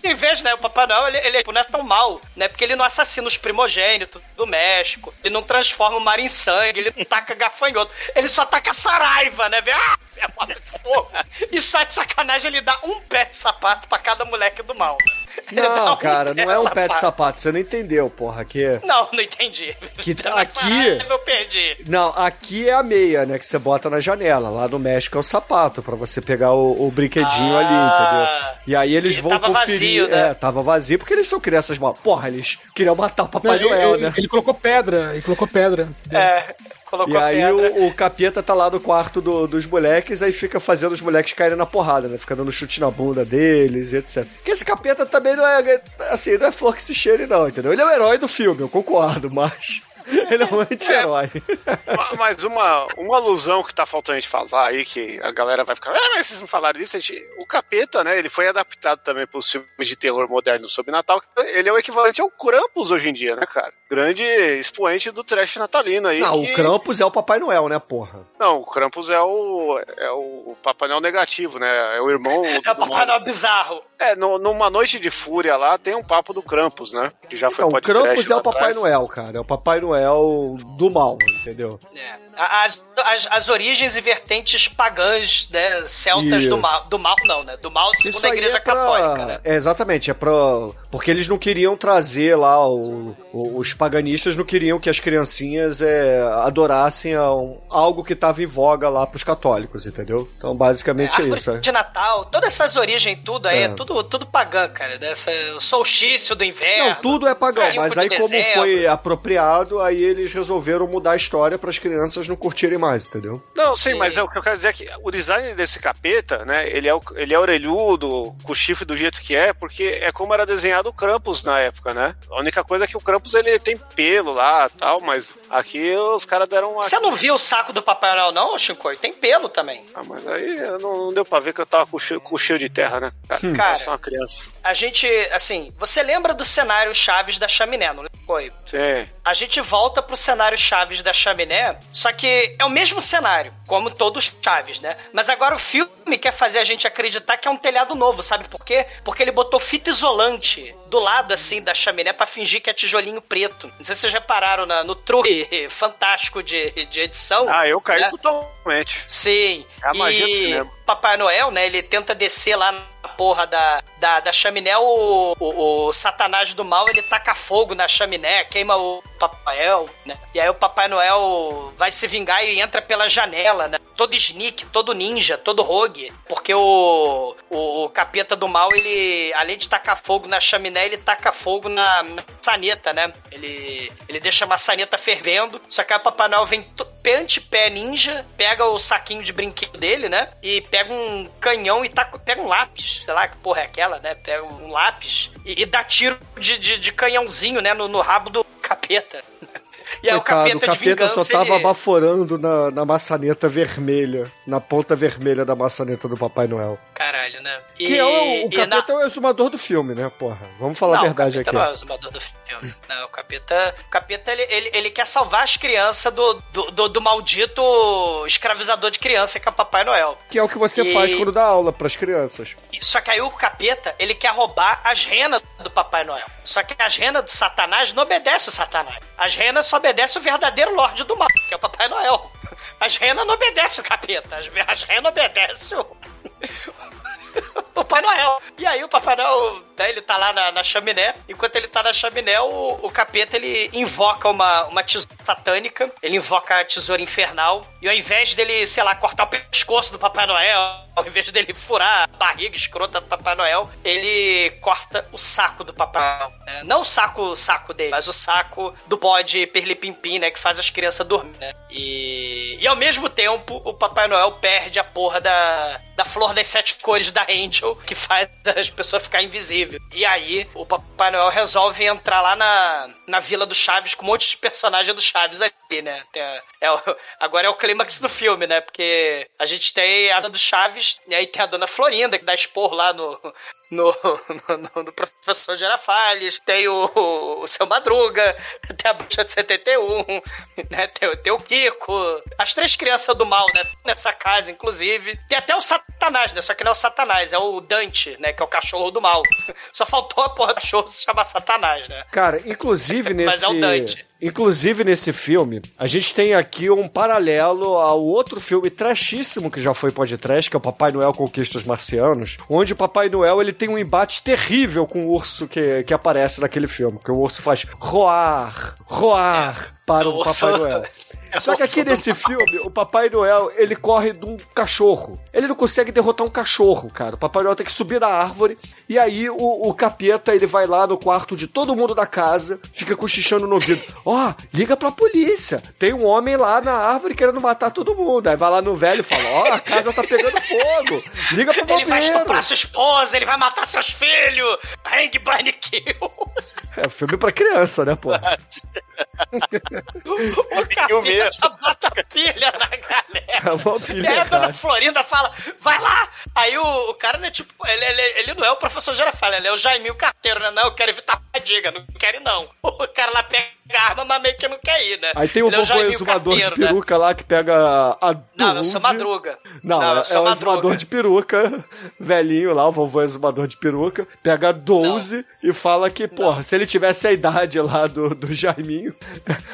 Em vez, né, o Papai Noel, ele, ele não é tão mal, né? Porque ele não assassina os primogênitos do México. Ele não transforma o mar em sangue. Ele não taca gafanhoto. Ele só taca saraiva, né? Vê, Ah, é. E só de sacanagem ele dá um pé de sapato pra cada moleque do mal. Não, cara, não é um pé de sapato. você não entendeu, porra. Que... Não, não entendi. Que tá aqui- Eu perdi. Não, aqui é a meia, né? Que você bota na janela. Lá no México é o sapato, pra você pegar o, o brinquedinho Ah, ali, entendeu? E aí eles vão tava conferir. vazio, né? É, tava vazio porque eles são crianças mal. Porra, eles queriam matar o Papai Não, Noel, ele- né? ele colocou pedra, ele colocou pedra. É, colocou E aí o, o capeta tá lá no quarto do- dos moleques, aí fica fazendo os moleques caírem na porrada, né? Fica dando chute na bunda deles e etc. Porque esse capeta também não é, assim, não é flor que se cheire não, entendeu? Ele é o herói do filme, eu concordo, mas ele é um anti-herói. Ma- Mas uma, uma alusão que tá faltando a gente falar aí, que a galera vai ficar, ah, mas vocês não falaram disso, a gente, o Capeta, né, ele foi adaptado também para os filmes de terror moderno sobre Natal, ele é o equivalente ao Krampus hoje em dia, né, cara? Grande expoente do trash natalino aí. Não, que- o Krampus é o Papai Noel, né, porra? Não, o Krampus é o, é o Papai Noel negativo, né, é o irmão... É o Papai Noel bizarro. É, no- numa noite de fúria lá, tem um papo do Krampus, né, que já foi Então, o Krampus é o Papai atrás. Noel, cara. É o Papai Noel do mal, entendeu? As, as, as origens e vertentes pagãs, né? Celtas Isso. do mal. Do mal, não, né? Do mal segundo Isso a igreja é pra- católica, né? É, exatamente, é pra. Porque eles não queriam trazer lá, o- o- os paganistas não queriam que as criancinhas é, adorassem algo que tava em voga lá pros católicos, entendeu? Então, basicamente é, Árvore isso. é. de Natal, todas essas origens, tudo aí, é, É. tudo, tudo pagã, cara. Dessa, o solstício do inverno. Não, tudo é pagão, mas aí como dezembro. foi apropriado, aí eles resolveram mudar a história para as crianças não curtirem mais, entendeu? Não, sim, mas é o que eu quero dizer é que o design desse capeta, né? Ele é, o- ele é orelhudo, com o chifre do jeito que é, porque é como era desenhado o Krampus na época, né? A única coisa é que o Krampus ele tem pelo lá tal, mas aqui os caras deram uma. Você não viu o saco do Papai Noel, não, Shinkoi? Tem pelo também. Ah, mas aí não, não deu pra ver que eu tava com cheio, com cheio de terra, né? Cara, Hum. Cara. eu sou uma criança. A gente, assim, você lembra do cenário Chaves da chaminé, não foi? Sim. A gente volta pro cenário Chaves da chaminé, só que é o mesmo cenário, como todos Chaves, né? Mas agora o filme quer fazer a gente acreditar que é um telhado novo, sabe por quê? Porque ele botou fita isolante do lado, assim, da chaminé pra fingir que é tijolinho preto. Não sei se vocês repararam na- no truque fantástico de, de edição. Ah, eu caí né? totalmente. Sim. É a magia do e cinema. Papai Noel, né? Ele tenta descer lá na porra da, da, da chaminé. O, o, o satanás do mal, ele taca fogo na chaminé, queima o Papai Noel, né? E aí o Papai Noel vai se vingar e entra pela janela, né? todo sneak, todo ninja, todo rogue. Porque o, o, o capeta do mal, ele, além de tacar fogo na chaminé, ele taca fogo na maçaneta, né? Ele, ele deixa a maçaneta fervendo. Só que o Papai Noel vem ante pé ninja, pega o saquinho de brinquedo dele, né? E pega um canhão e taca, pega um lápis, sei lá que porra é aquela, né? Pega um lápis e, e dá tiro de, de, de canhãozinho, né? No, no rabo do capeta. E aí o capeta, o de capeta vingança, só tava ele... baforando na, na maçaneta vermelha, na ponta vermelha da maçaneta do Papai Noel. Caralho, né? E, Que é o, o e na- capeta é o exumador do filme, né, porra? Vamos falar não, a verdade o aqui. capeta não é o exumador do filme. Não, o capeta, o capeta ele, ele, ele quer salvar as crianças do, do, do, do maldito escravizador de criança que é o Papai Noel. Que é o que você E- faz quando dá aula pras crianças. Só que aí o capeta, ele quer roubar as renas do Papai Noel. Só que as renas do Satanás não obedecem o Satanás. As renas só obedecem o verdadeiro Lorde do Mal, que é o Papai Noel. As renas não obedecem o capeta. As, as renas obedecem o... o Papai Noel. E aí o Papai Noel, né, ele tá lá na, na chaminé. Enquanto ele tá na chaminé, o, o capeta, ele invoca uma, uma tesoura satânica. Ele invoca a tesoura infernal. E ao invés dele, sei lá, cortar o pescoço do Papai Noel, ao invés dele furar a barriga escrota do Papai Noel, ele corta o saco do Papai Noel. né? Não o saco, o saco dele, mas o saco do bode perlipimpim, né? Que faz as crianças dormir, né? E, e ao mesmo tempo, o Papai Noel perde a porra da, da flor das sete cores da Angel, que faz as pessoas ficar invisível. E aí, o Papai Noel resolve entrar lá na, na Vila do Chaves com um monte de personagem do Chaves ali, né? É agora é o clímax do filme, né? Porque a gente tem a do Chaves, e aí tem a Dona Florinda, que dá esporro lá no, no, no, no professor Girafales, tem o, o seu Madruga, tem a Bruxa de 71, né? Tem, o- tem o Kiko, as três crianças do mal, né? Nessa casa, inclusive. Tem até o Satanás, né? Só que não é o Satanás, é o Dante, né? Que é o cachorro do mal. Só faltou a porra do cachorro se chamar Satanás, né? Cara, inclusive nesse. Mas é o Dante. Inclusive nesse filme, a gente tem aqui um paralelo ao outro filme trashíssimo que já foi podcast, que é o Papai Noel Conquista os Marcianos, onde o Papai Noel ele tem um embate terrível com o urso que, que aparece naquele filme, que o urso faz roar, roar para o, o Papai Noel. Só que aqui nesse filme, o Papai Noel, ele corre de um cachorro. Ele não consegue derrotar um cachorro, cara. O Papai Noel tem que subir na árvore. E aí o, o capeta, ele vai lá no quarto de todo mundo da casa, fica cochichando no ouvido. Ó, liga pra polícia. Tem um homem lá na árvore querendo matar todo mundo. Aí vai lá no velho e fala, ó, a casa tá pegando fogo. Liga pro Ele vai bombeiro. estuprar sua esposa, ele vai matar seus filhos. Hang, burn, kill. É filme pra criança, né, pô? O capeta já bota a pilha na galera. É uma pilha E aí a dona. Florinda fala, vai lá! Aí o, o cara, né, tipo, ele, ele, ele não é o professor Girafales, ele é o Jaiminho Carteiro, né? Não, eu quero evitar fadiga, não quero não. O cara lá pega a arma, mas meio que não quer ir, né? Aí tem o é vovô exumador de né? peruca lá que pega a Não, não, Dulce. seu Madruga. Não, Não, é, é o exumador de peruca, velhinho lá, o vovô exumador de peruca, pega a 12 e fala que, porra, se ele tivesse a idade lá do, do Jaiminho,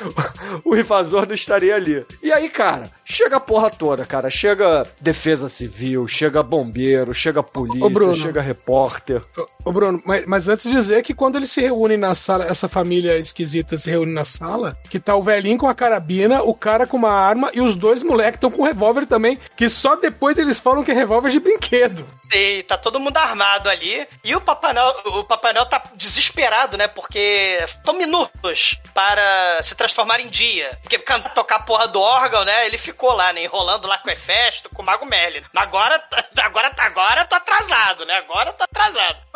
o invasor não estaria ali. E aí, cara, chega a porra toda, cara. Chega defesa civil, chega bombeiro, chega polícia, Ô, Bruno. chega repórter. Ô, Bruno, mas, mas antes de dizer que quando eles se reúnem na sala, essa família esquisita se reúne na sala, que tá o velhinho com a carabina, o cara com uma arma e os dois moleques estão com revólver também, que só depois eles falam que é revólver de brinquedo. E tá todo mundo armado ali. E o Papai Noel, o Papai Noel tá desesperado, né? Porque estão minutos para se transformar em dia. Porque cantar, tocar a porra do órgão, né? Ele ficou lá, né? Enrolando lá com o Hefesto, com o Mago Merlin. Mas agora, agora, agora eu tô atrasado, né? Agora eu tô atrasado.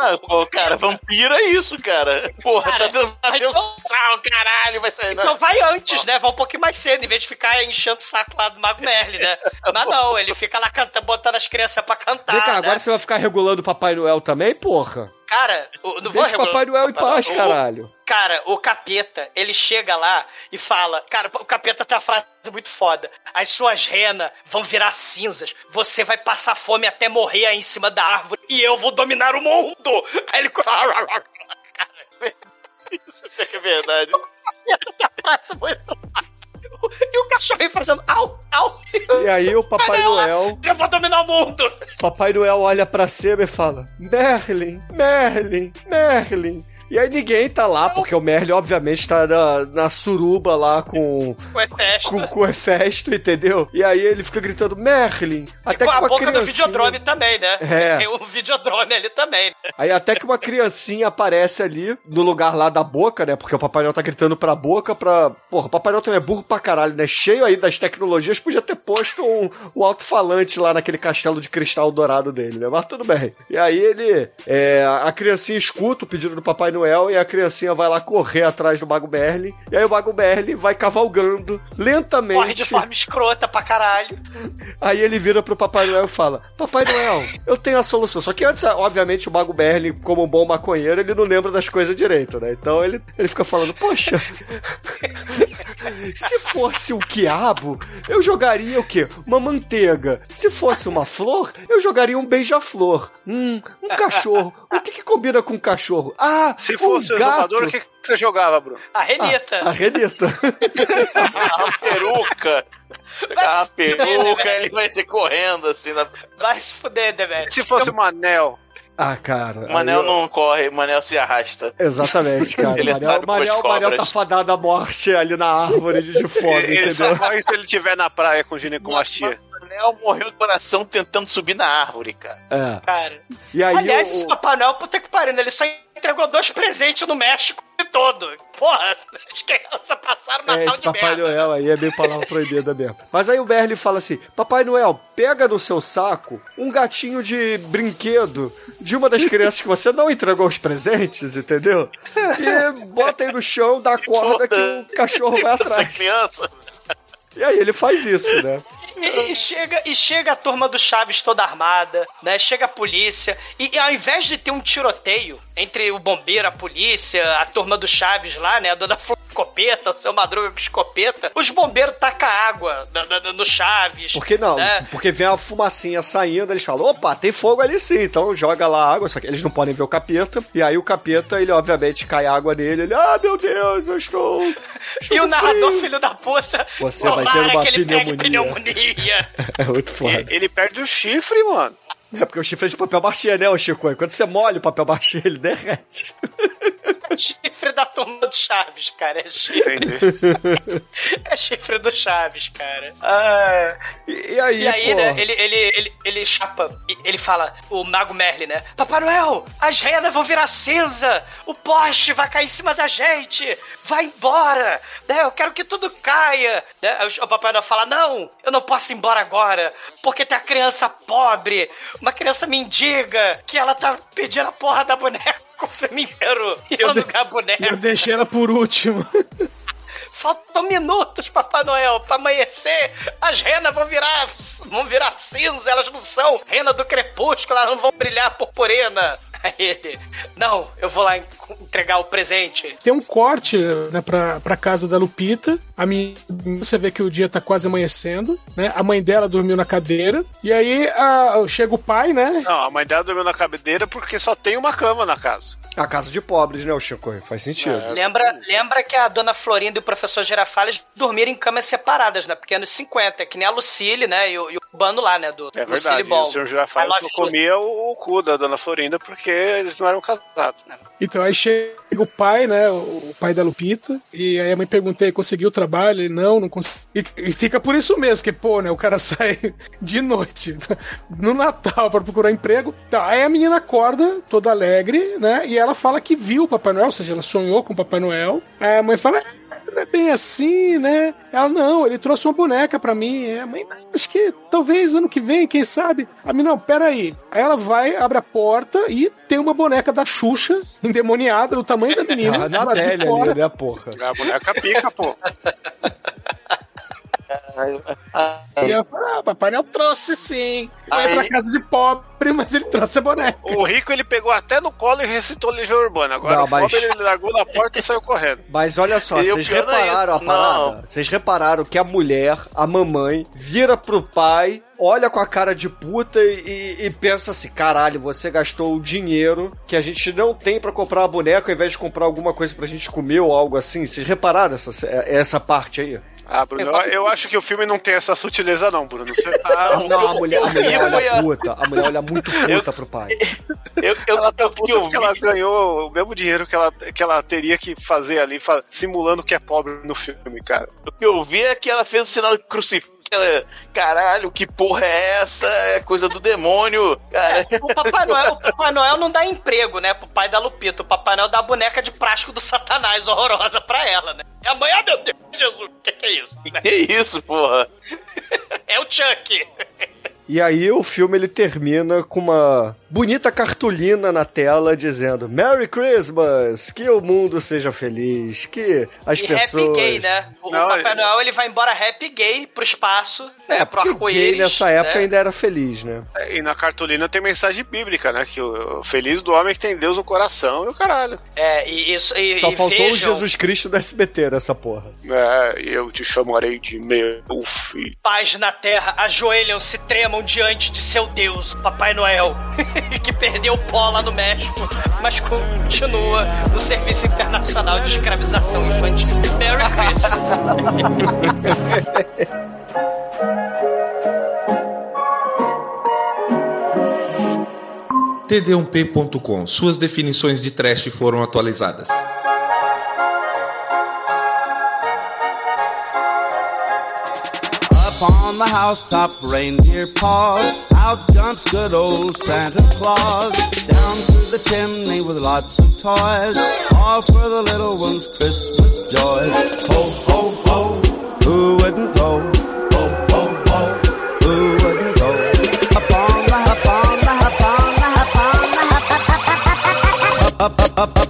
Ah, pô, cara, vampiro é isso, cara. Porra, Cara, tá dando fazer o então- sal, caralho, vai sair. Então vai antes, né? Vai um pouquinho mais cedo, em vez de ficar enchendo o saco lá do Mago Merlin, né? Mas não, ele fica lá cantando, botando as crianças pra cantar. Vem cá, né? agora você vai ficar regulando o Papai Noel também, porra? Cara, o- não vou Deixa o Papai Noel em paz, o- caralho. Cara, o capeta, ele chega lá e fala: Cara, o capeta tem uma frase muito foda. As suas renas vão virar cinzas. Você vai passar fome até morrer aí em cima da árvore e eu vou dominar o mundo. Aí ele. Cara, Isso é que é verdade. frase muito E o cachorrinho fazendo au, au. E aí o Papai Noel. Eu vou dominar o mundo. Papai Noel olha pra cima e fala: Merlin, Merlin, Merlin. E aí ninguém tá lá, porque o Merlin, obviamente, tá na, na suruba lá com, Ué, festa. com, com o Hefesto, entendeu? E aí ele fica gritando, Merlin, até com que a uma boca do videodrome também, né? É. Tem o videodrome ali também. Aí até que uma criancinha aparece ali, no lugar lá da boca, né? Porque o Papai Noel tá gritando pra boca pra... Porra, o Papai Noel também é burro pra caralho, né? Cheio aí das tecnologias, podia ter posto um, um alto-falante lá naquele castelo de cristal dourado dele, né? Mas tudo bem. E aí ele... é, a criancinha escuta o pedido do Papai Noel e a criancinha vai lá correr atrás do Mago Merlin. E aí o Mago Merlin vai cavalgando lentamente. Corre de forma escrota pra caralho. Aí ele vira pro Papai Noel e fala: Papai Noel, eu tenho a solução. Só que antes, obviamente, o Mago Merlin, como um bom maconheiro, ele não lembra das coisas direito, né? Então ele, ele fica falando: Poxa, se fosse um quiabo, eu jogaria o quê? Uma manteiga. Se fosse uma flor, eu jogaria um beija-flor. Hum, um cachorro. O que, que combina com um cachorro? Ah, Se um fosse o gato. exumador, o que, que você jogava, Bruno? A Renita. A Renita. A peruca. A peruca, ele vai se correndo assim. Na... Vai se fuder, Demet. Se fosse um anel. Ah, cara. O Manel eu- não corre, o Manel se arrasta. Exatamente, cara. Ele Manel, sabe com as Manel, Manel tá fadado à morte ali na árvore de, de fome, Ele só entendeu? morre se ele estiver na praia com ginecomastia. O Manel morreu do coração tentando subir na árvore, cara. É. Cara. E aí Aliás, o- esse Papai Noel, puta que pariu, né? ele só entregou dois presentes no México e todo. Porra, as crianças passaram Natal É, esse de Papai merda. Noel aí é meio palavra proibida mesmo. Mas aí o Merlin fala assim: Papai Noel, pega no seu saco um gatinho de brinquedo de uma das crianças que você não entregou os presentes, entendeu? E bota aí no chão, dá a corda que o cachorro vai Essa atrás. criança. E aí ele faz isso, né? E, e chega, e chega a turma do Chaves toda armada, né? Chega a polícia. E, e ao invés de ter um tiroteio entre o bombeiro, a polícia, a turma do Chaves lá, né? A dona Flor escopeta, o seu Madruga com escopeta, os bombeiros tacam água no Chaves. Por que não? né? Porque vem a fumacinha saindo, eles falam, opa, tem fogo ali sim, então joga lá água, só que eles não podem ver o capeta, e aí o capeta, ele obviamente cai água nele, ele, ah, meu Deus, eu estou... estou E o narrador, frio." filho da puta, Você vai ter tomara uma que ele pegue pneumonia. pneumonia. É muito foda. Ele perde o chifre, mano. É porque o chifre é de papel machê, né, ô Chico? Quando você molha o papel machê, ele derrete. chifre da turma do Chaves, cara. É chifre, Entendi. é chifre do Chaves, cara. Ah, E, e aí, E aí, né, ele, ele, ele, ele chapa, e- ele fala, o Mago Merlin, né? Papai Noel, as renas vão virar cinza, o poste vai cair em cima da gente, vai embora, né? Eu quero que tudo caia. Né? O Papai Noel fala, não, eu não posso ir embora agora, porque tem a criança pobre, uma criança mendiga, que ela tá pedindo a porra da boneca o filme inteiro, e eu ganho a boneca. Eu deixei ela por último. Faltam minutos, Papai Noel, pra amanhecer. As renas vão virar, vão virar cinza, elas não são rena do crepúsculo, elas não vão brilhar purpurina. Aí ele, não, eu vou lá en- entregar o presente. Tem um corte né, pra, pra casa da Lupita. A minha, você vê que o dia tá quase amanhecendo, né? A mãe dela dormiu na cadeira. E aí a- chega o pai, né? Não, a mãe dela dormiu na cadeira porque só tem uma cama na casa. a casa de pobres, né, o Chico? Faz sentido. É. Lembra, lembra que a dona Florinda e o professor Girafales dormiram em camas separadas, né? Porque anos 50, que nem a Lucille, né? E o, e o Bano lá, né? Do É Lucille verdade. Ball. O senhor Girafales não comia o, o cu da dona Florinda porque eles não eram casados. Então aí chega o pai, né? O pai da Lupita. E aí a mãe perguntei, conseguiu o trabalho? Ele, não, não consegui. E, fica por isso mesmo, que, pô, né? O cara sai de noite no Natal pra procurar emprego. Tá, aí a menina acorda, toda alegre, né? E ela fala que viu o Papai Noel, ou seja, ela sonhou com o Papai Noel. Aí a mãe fala. "É, Não é bem assim, né? Ela, não, ele trouxe uma boneca pra mim. É, mãe, acho que talvez ano que vem, quem sabe? A mim, não, peraí. Aí ela vai, abre a porta e tem uma boneca da Xuxa, endemoniada, do tamanho da menina. Ah, na pele fora. ali, né, porra? A boneca pica, pô. E ela fala, ah, Papai Noel trouxe sim. Aí- pra casa de pobre, mas ele trouxe a boneca. O rico ele pegou até no colo e recitou Legião Urbana. Agora Não, o pobre mas- ele largou na porta e saiu correndo. Mas olha só, E o vocês não é repararam a isso, parada? não. Vocês repararam que a mulher, a mamãe, vira pro pai, olha com a cara de puta e, e- e pensa assim: caralho, você gastou o dinheiro que a gente não tem pra comprar a boneca ao invés de comprar alguma coisa pra gente comer ou algo assim. Vocês repararam essa, essa parte aí? Ah, Bruno, eu, eu acho que o filme não tem essa sutileza, não, Bruno. Você tá. Não, a mulher, a mulher eu- olha puta, a mulher olha muito puta pro pai. Eu, eu, ela tá eu- puta eu porque vi- ela ganhou o mesmo dinheiro que ela, que ela teria que fazer ali, simulando que é pobre no filme, cara. O que eu vi é que ela fez o sinal de crucifixo. Caralho, que porra é essa? É coisa do demônio. Cara, O Papai Noel, o Papai Noel não dá emprego, né, pro pai da Lupita. O Papai Noel dá a boneca de plástico do satanás horrorosa pra ela, né? E a mãe, ah, meu Deus, Jesus, o que, que é isso? que isso, porra? É o Chuck. E aí o filme ele termina com uma bonita cartolina na tela dizendo Merry Christmas, que o mundo seja feliz, que as e pessoas... happy gay, né? O, o Não, Papai é- Noel, ele vai embora happy gay pro espaço, né, É, pro porque arco-íris. gay nessa época né? ainda era feliz, né? E na cartolina tem mensagem bíblica, né? Que o feliz do homem que tem Deus no coração e o caralho. É, e isso... E, Só e faltou vejam, o Jesus Cristo do SBT nessa porra. É, e eu te chamarei de meu filho. Pais na terra ajoelham-se, tremam diante de seu Deus, Papai Noel, que perdeu o pó lá no México, mas continua no Serviço Internacional de Escravização Infantil. Merry Christmas! td1p.com. Suas definições de trash foram atualizadas. Up on the housetop, reindeer paws. Out jumps good old Santa Claus. Down through the chimney with lots of toys. All for the little ones' Christmas joys. Ho, ho, ho. Who wouldn't go? Ho, ho, ho. Who wouldn't go? Up on the, up on the, up on the, up on the, up, up, up, up,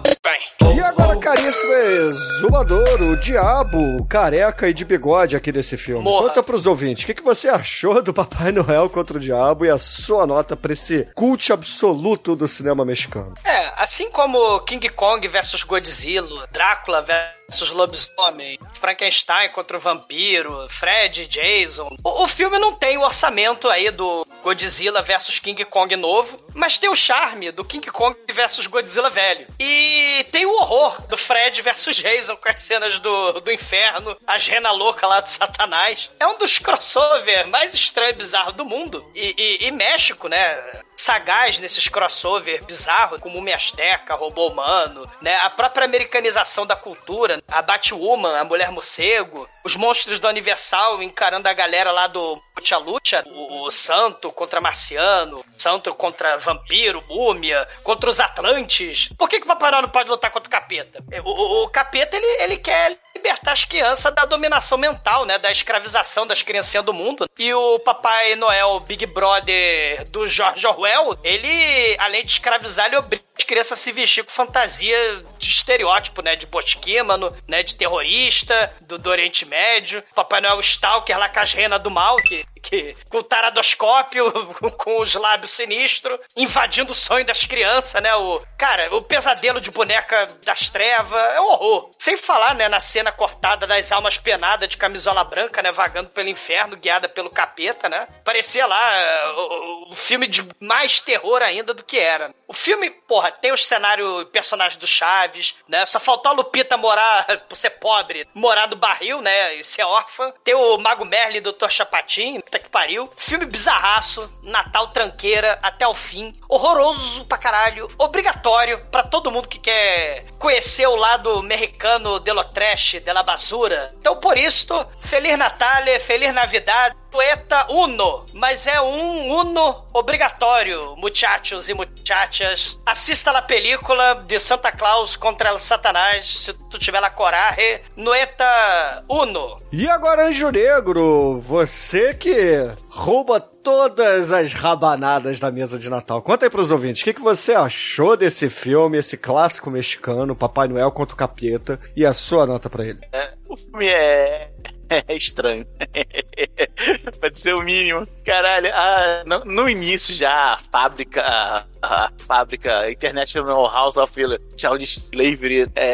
caríssimo exumador, o diabo careca e de bigode aqui desse filme. Morra. Conta pros ouvintes, o que, que você achou do Papai Noel contra o Diabo e a sua nota pra esse cult absoluto do cinema mexicano? É, assim como King Kong versus Godzilla, Drácula versus Lobisomem, Frankenstein contra o Vampiro, Fred, Jason. O, o filme não tem o orçamento aí do Godzilla versus King Kong novo, mas tem o charme do King Kong versus Godzilla velho. E tem o horror do Fred versus Jason com as cenas do, do inferno, as rena louca lá do Satanás. É um dos crossover mais estranho e bizarro do mundo. E, e- e México, né? sagaz nesses crossover bizarros, como Múmia Azteca, Robô Humano, né? A própria americanização da cultura, a Batwoman, a Mulher Morcego, os monstros da Universal encarando a galera lá do Lucha Lucha, o, o Santo contra Marciano, Santo contra Vampiro, Múmia, contra os Atlantes. Por que, que o Papai Noel não pode lutar contra o Capeta? O, o- o Capeta, ele, ele quer libertar as crianças da dominação mental, né? Da escravização das criancinhas do mundo. E o Papai Noel, Big Brother do George Orwell, ele, além de escravizar, ele obriga as crianças se vestir com fantasia de estereótipo, né? De bosquímano, né? De terrorista, do, do Oriente Médio. Papai Noel Stalker lá com as renas do mal, que, que com o taradoscópio, com, os lábios sinistros, invadindo o sonho das crianças, né? O, cara, o pesadelo de boneca das trevas é um horror. Sem falar, né, na cena cortada das almas penadas de camisola branca, né? Vagando pelo inferno, guiada pelo capeta, né? Parecia lá eh, o, o- o filme de mais terror ainda do que era. O filme, porra, tem os cenários, personagens do Chaves, né? Só faltou a Lupita morar, por ser pobre, morar no barril, né? E ser órfã. Tem o Mago Merlin do Dr. Chapatin, puta que pariu. Filme bizarraço, Natal tranqueira, até o fim. Horroroso pra caralho. Obrigatório pra todo mundo que quer conhecer o lado mexicano de lo trash, de la basura. Então, por isso, Feliz Natal, Feliz Navidad, Poeta Uno. Mas é um Uno obrigatório, muchachos e muchachas. Assista a película de Santa Claus contra Satanás, se tu tiver la coragem. Noeta Uno. E agora, Anjo Negro, você que rouba todas as rabanadas da mesa de Natal. Conta aí pros ouvintes, o que, que você achou desse filme, esse clássico mexicano, Papai Noel contra o Capeta, e a sua nota pra ele? É, o filme é. É estranho. Pode ser o mínimo. Caralho, a- no, no início já a fábrica, a, a fábrica International House of Child Slavery, é,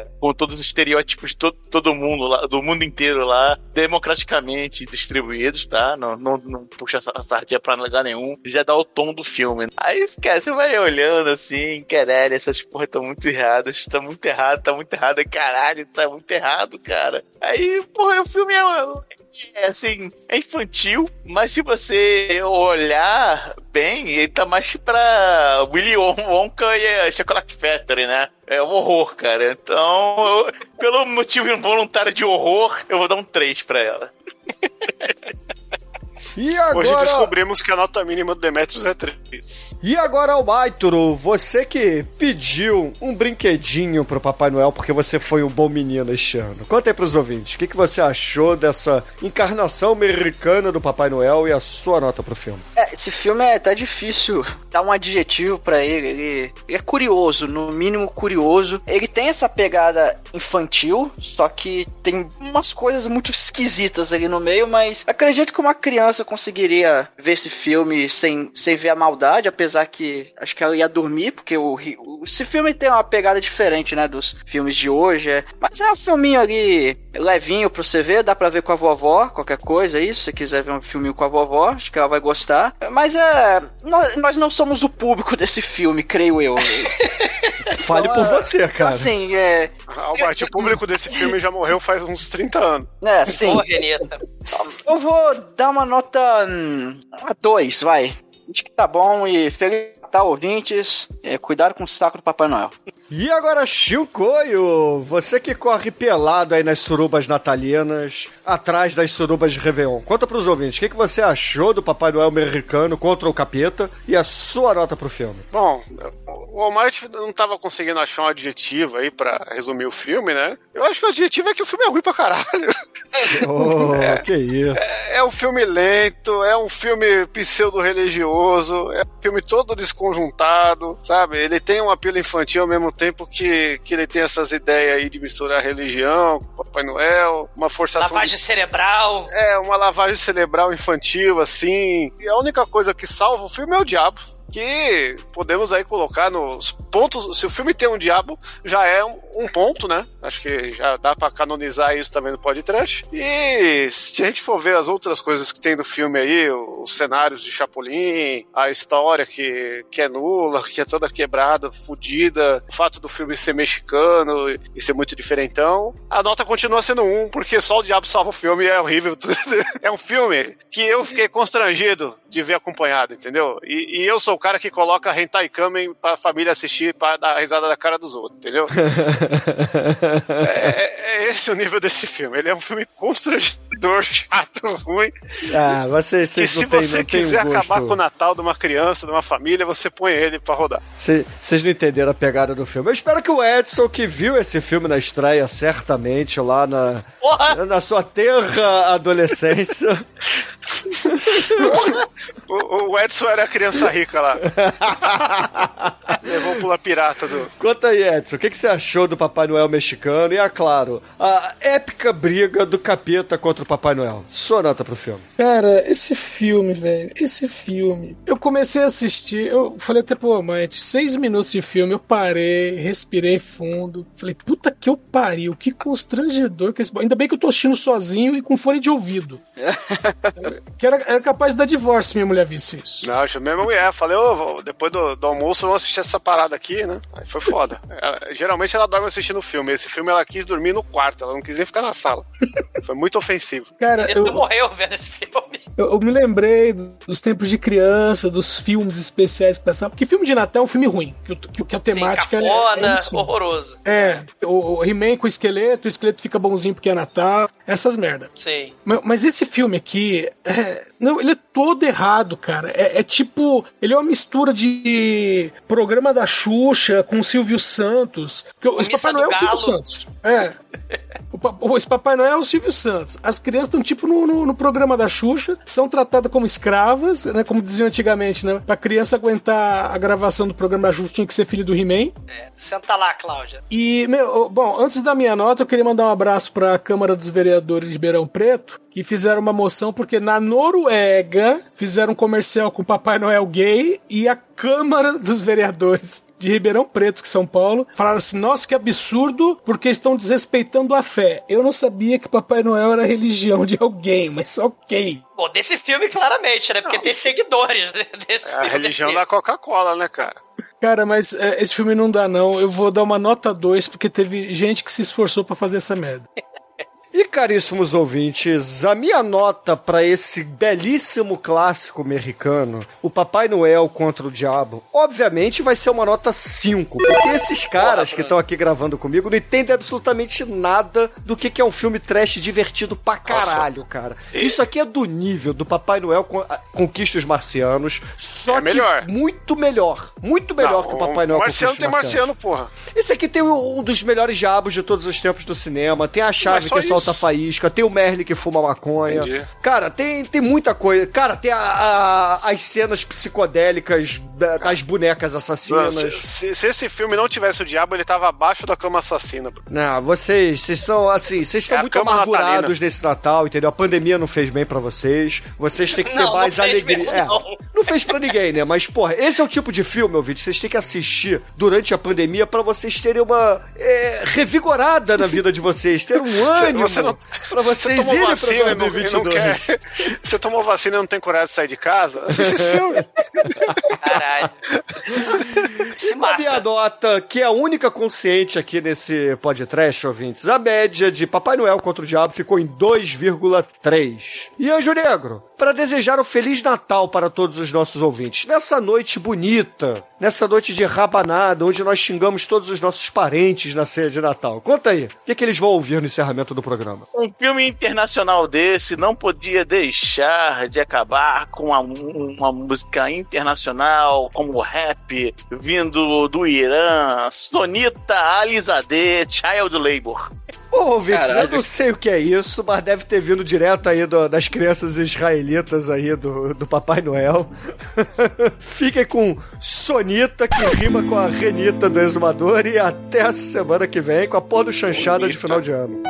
é, com todos os estereótipos de todo, todo mundo lá, do mundo inteiro lá, democraticamente distribuídos, tá? Não, não, não puxa a sardinha pra lugar nenhum, já dá o tom do filme. Aí, esquece, você vai olhando assim, caralho, essas porra estão muito erradas, tá muito errado, tá muito errado, caralho, tá muito errado, cara. Aí, porra, o filme é, é, assim, é infantil, mas se você olhar bem, ele tá mais pra Willy Wonka e Chocolate Factory, né? É um horror, cara. Então, eu- pelo motivo involuntário de horror, eu vou dar um 3 pra ela. E agora... Hoje descobrimos que a nota mínima do Demetrius é 3. E agora, Almaituro, você que pediu um brinquedinho pro Papai Noel porque você foi um bom menino este ano. Conta aí pros ouvintes, o que, que você achou dessa encarnação americana do Papai Noel e a sua nota pro filme? É, esse filme é até difícil dar um adjetivo pra ele. ele. ele é curioso, no mínimo curioso. Ele tem essa pegada infantil, só que tem umas coisas muito esquisitas ali no meio, mas acredito que uma criança conseguiria ver esse filme sem, sem ver a maldade, apesar que acho que ela ia dormir, porque o, o- esse filme tem uma pegada diferente, né, dos filmes de hoje. é. Mas é um filminho ali levinho pra você ver, dá pra ver com a vovó, qualquer coisa aí, se você quiser ver um filminho com a vovó, acho que ela vai gostar. Mas é. Nós, nós não somos o público desse filme, creio eu. Fale por você, cara. Assim, é. Albert, o público desse filme já morreu faz uns 30 anos. É, sim. Porra, Renita. Eu vou dar uma nota. Hum, a 2, vai. Acho que tá bom e feliz Natal, ouvintes. É, cuidado com o saco do Papai Noel. E agora, Chicoio, você que corre pelado aí nas surubas natalinas, atrás das surubas de Réveillon. Conta pros ouvintes, o que, que você achou do Papai Noel americano contra o capeta e a sua nota pro filme? Bom, o Almighty não tava conseguindo achar um adjetivo aí pra resumir o filme, né? Eu acho que o adjetivo é que o filme é ruim pra caralho. Oh, que isso. É um filme lento, é um filme pseudo-religioso, é um filme todo desconjuntado, sabe? Ele tem um apelo infantil ao mesmo tempo que, que ele tem essas ideias aí de misturar religião com Papai Noel, uma forçação... de- Lavagem cerebral. É, uma lavagem cerebral infantil, assim. E a única coisa que salva o filme é o diabo. Que podemos aí colocar nos pontos. Se o filme tem um diabo, já é um, ponto, né? Acho que já dá pra canonizar isso também no podcast. E se a gente for ver as outras coisas que tem do filme aí, os cenários de Chapolin, a história que, que é nula, que é toda quebrada, fodida, o fato do filme ser mexicano e, ser muito diferentão, a nota continua sendo um, porque só o diabo salva o filme é horrível. é um filme que eu fiquei constrangido de ver acompanhado, entendeu? E, e eu sou cara que coloca Hentai Kamen pra família assistir pra dar risada da cara dos outros, entendeu? é, é esse o nível desse filme. Ele é um filme constrangedor, chato, ruim. Ah, vocês, que se você quiser um acabar com o Natal de uma criança, de uma família, você põe ele pra rodar. Cê- Vocês não entenderam a pegada do filme. Eu espero que o Edson, que viu esse filme na estreia, certamente, lá na, na sua terra adolescência. O, o Edson era a criança rica lá. Levou o pula pirata do. Conta aí, Edson, o que, que você achou do Papai Noel mexicano? E, é claro, a épica briga do capeta contra o Papai Noel. Sua nota pro filme. Cara, esse filme, velho, esse filme. Eu comecei a assistir, eu falei até pro Mate, seis minutos de filme, eu parei, respirei fundo. Falei, puta que eu pariu, que constrangedor que esse. Ainda bem que eu tô assistindo sozinho e com fone de ouvido. que era, era capaz de dar divórcio se minha mulher visse isso. Não, acho mesmo mulher. Falei, ô, vou- depois do, do almoço vamos assistir essa parada aqui, né? Aí foi foda. Ela- geralmente ela dorme assistindo filme. Esse filme ela quis dormir no quarto, ela não quis nem ficar na sala. Foi muito ofensivo. Cara, Ele eu, morreu vendo esse filme. eu, eu me lembrei do- dos tempos de criança, dos filmes especiais que passavam. Porque filme de Natal é um filme ruim. Que, que, que a temática Sim, é- cafona, é isso. horroroso. É, o, o He-Man com o esqueleto, o esqueleto fica bonzinho porque é Natal, essas merda. Sim. Mas, mas esse filme aqui, é, não, ele é todo errado, cara. É, é tipo, ele é uma mistura de programa da Xuxa com o Silvio Santos. Porque o- esse Papai Noel é o Silvio. Santos. É. O, esse Papai Noel é o Silvio Santos. As crianças estão tipo no, no- no programa da Xuxa, são tratadas como escravas, né? Como diziam antigamente, né? Pra criança aguentar a gravação do programa da Xuxa tinha que ser filho do He-Man. É, senta lá, Cláudia. E, meu, bom, antes da minha nota, eu queria mandar um abraço para a Câmara dos Vereadores de Ribeirão Preto, que fizeram uma moção porque na Noruega fizeram um comercial com o Papai Noel gay e a Câmara dos Vereadores de Ribeirão Preto, que São Paulo, falaram assim: nossa, que absurdo, porque estão desrespeitando a fé. Eu não sabia que Papai Noel era a religião de alguém, mas ok. Bom, desse filme, claramente, né? Porque tem seguidores né, desse É a filme. religião da Coca-Cola, né, cara? Cara, mas é, esse filme não dá, não. Eu vou dar uma nota 2, porque teve gente que se esforçou pra fazer essa merda. E caríssimos ouvintes, a minha nota para esse belíssimo clássico americano, o Papai Noel contra o Diabo, obviamente vai ser uma nota 5, porque esses caras que estão aqui gravando comigo não entendem absolutamente nada do que, que é um filme trash divertido pra caralho, cara. Isso aqui é do nível do Papai Noel Conquista os Marcianos, só que melhor. muito melhor. Muito melhor Não, que o Papai Noel Marciano Conquista tem os Marcianos. marciano, porra. Esse aqui tem um dos melhores diabos de todos os tempos do cinema. Tem a chave só que solta faísca, tem o Merlin que fuma maconha. Entendi. Cara, tem, tem muita coisa. Cara, tem a- a- as cenas psicodélicas da- das bonecas Não, assassinas. se, se- se esse filme não tivesse o diabo, ele tava abaixo da cama assassina. Não, vocês, vocês são assim, vocês estão É muito amargurados natalina. nesse Natal, entendeu? A pandemia não fez bem pra vocês. Vocês têm que ter Não, não mais fez alegria. mesmo, É, não. não fez pra ninguém, né? Mas, porra, esse é o tipo de filme, meu vídeo, vocês têm que assistir durante a pandemia pra vocês terem uma é, revigorada na vida de vocês, ter um ânimo Você não- pra vocês Você tomou vacina e não, e não 2022. quer. Você tomou vacina e não tem coragem de sair de casa? Assiste esse filme. Caralho. Se mata. nota, que é a única consciente aqui nesse podcast, ouvintes, a média de Papai Noel contra o Diabo ficou em 2,3. E Anjo Negro, para desejar um Feliz Natal para todos os nossos ouvintes, nessa noite bonita, nessa noite de rabanada, onde nós xingamos todos os nossos parentes na ceia de Natal. Conta aí, o que, que eles vão ouvir no encerramento do programa? Um filme internacional desse não podia deixar de acabar com uma, uma música internacional como o rap vindo do Irã, Sonita Alizadeh, Child Labor. Bom, ouvintes, eu não sei o que é isso, mas deve ter vindo direto aí do- das crianças israelitas aí do, do Papai Noel. Fiquem com Sonita, que rima com a Renita do Exumador, e até a semana que vem com a porra do chanchada de final de ano.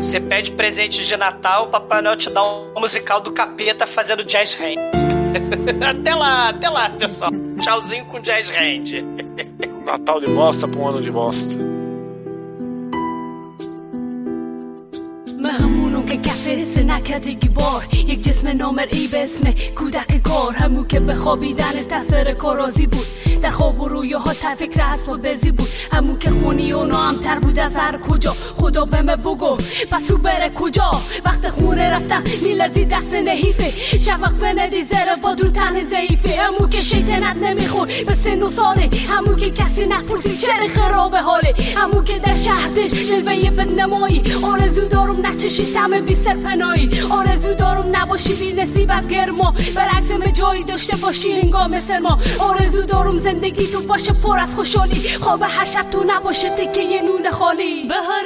Você pede presente de Natal, o Papai Noel te dá um musical do capeta fazendo jazz hands. até lá, até lá, pessoal. Tchauzinho com jazz hand. Natal de bosta pra um ano de bosta. مهمونون که کسی حس نکرده بار. یک جسم نامرئی به اسم کودک کار. همون که به خوابیدن تسر کارازی بود. در خواب و رویاها تر فکر اسب و بزی بود. همون که خونی و نامتر بود از هر کجا. خدا به من بگو پس او بره کجا؟ وقت خونه رفتم میلرزی دست نحیفه. شفق بندی زر باد رو تن ضعیفه. همون که شیطنت نمیخور به سن و ساله همون که کسی نپرسی چرا خراب حاله. همون که در شهرش جلوه بدنمایی. آرزو دارم نچشی تم بی سرپنایی آرزو دارم نباشی بی نصیب از گرما. برعکس جایی داشته باشی هنگام سرما. آرزو دارم زندگی تو باشه پر از خوشحالی. خواب هر شب تو نباشه تکه یه نون خالی. بهران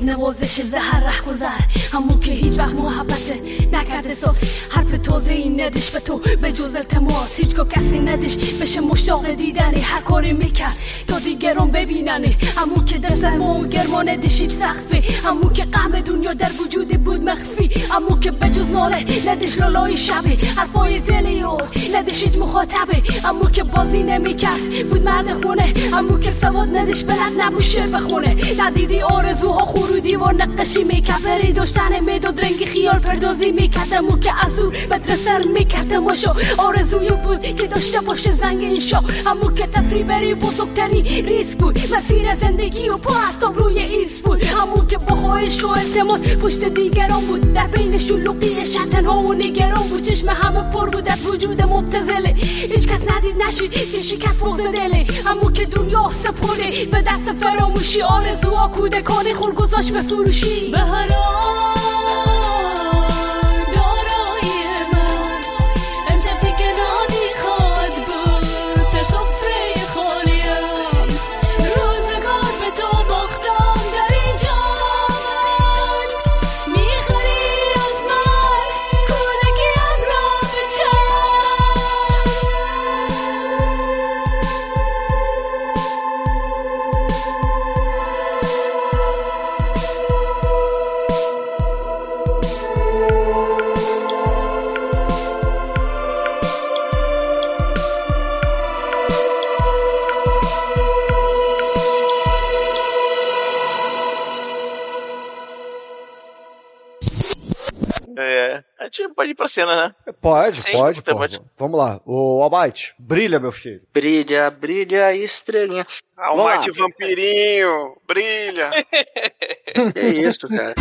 می‌کرد نوازش زهر ره گذر. همون که هیچ وقت محبت نکرده ساز. حرف این ندش به تو به جز التماس. هیچگاه کسی ندش بشه مشتاق دیدنی هر کاری می‌کرد. تا دیگران ببیننه همون که در سرما و گرما ندش هیچ سخفه همون که غم دنیا در وجود بود مخفی. همون که به جز ناله ندش لالای شبه حرفای دلی و ندش هیچ مخاطبه همون که بازی نمی‌کرد بود مرد خونه. همون که سواد ندش بلد نبود شعر بخونه. ندیدی آرزوها خورو دیوار نقشی می‌کرد داشتن می‌داد رنگی خیال پردازی می‌کرد همون که از او مدرسه رو می‌کرد ماشا آرزوی بود که داشته باشه زنگ اینشا همون که تفری بری بزرگتری ریس بود. مسیر زندگی و پا از روی ایس بود. همون که با و پشت دیگران بود. در بین شلوغی شب تنها و نگران بود. چشم همه پر بود از وجود مبتزله هیچ کس ندید نشید که شکست بغز دله همون که دنیا سپرده به دست فراموشی آرزوها کودکانه خور چشم فروشی. بهاران gente pode ir pra cena, né? Pode, Sim, pode, pode. Vamos lá. O Almighty, brilha, meu filho. Brilha, brilha, estrelinha. Ah, lá. Marte Vampirinho, brilha. Que isso, cara.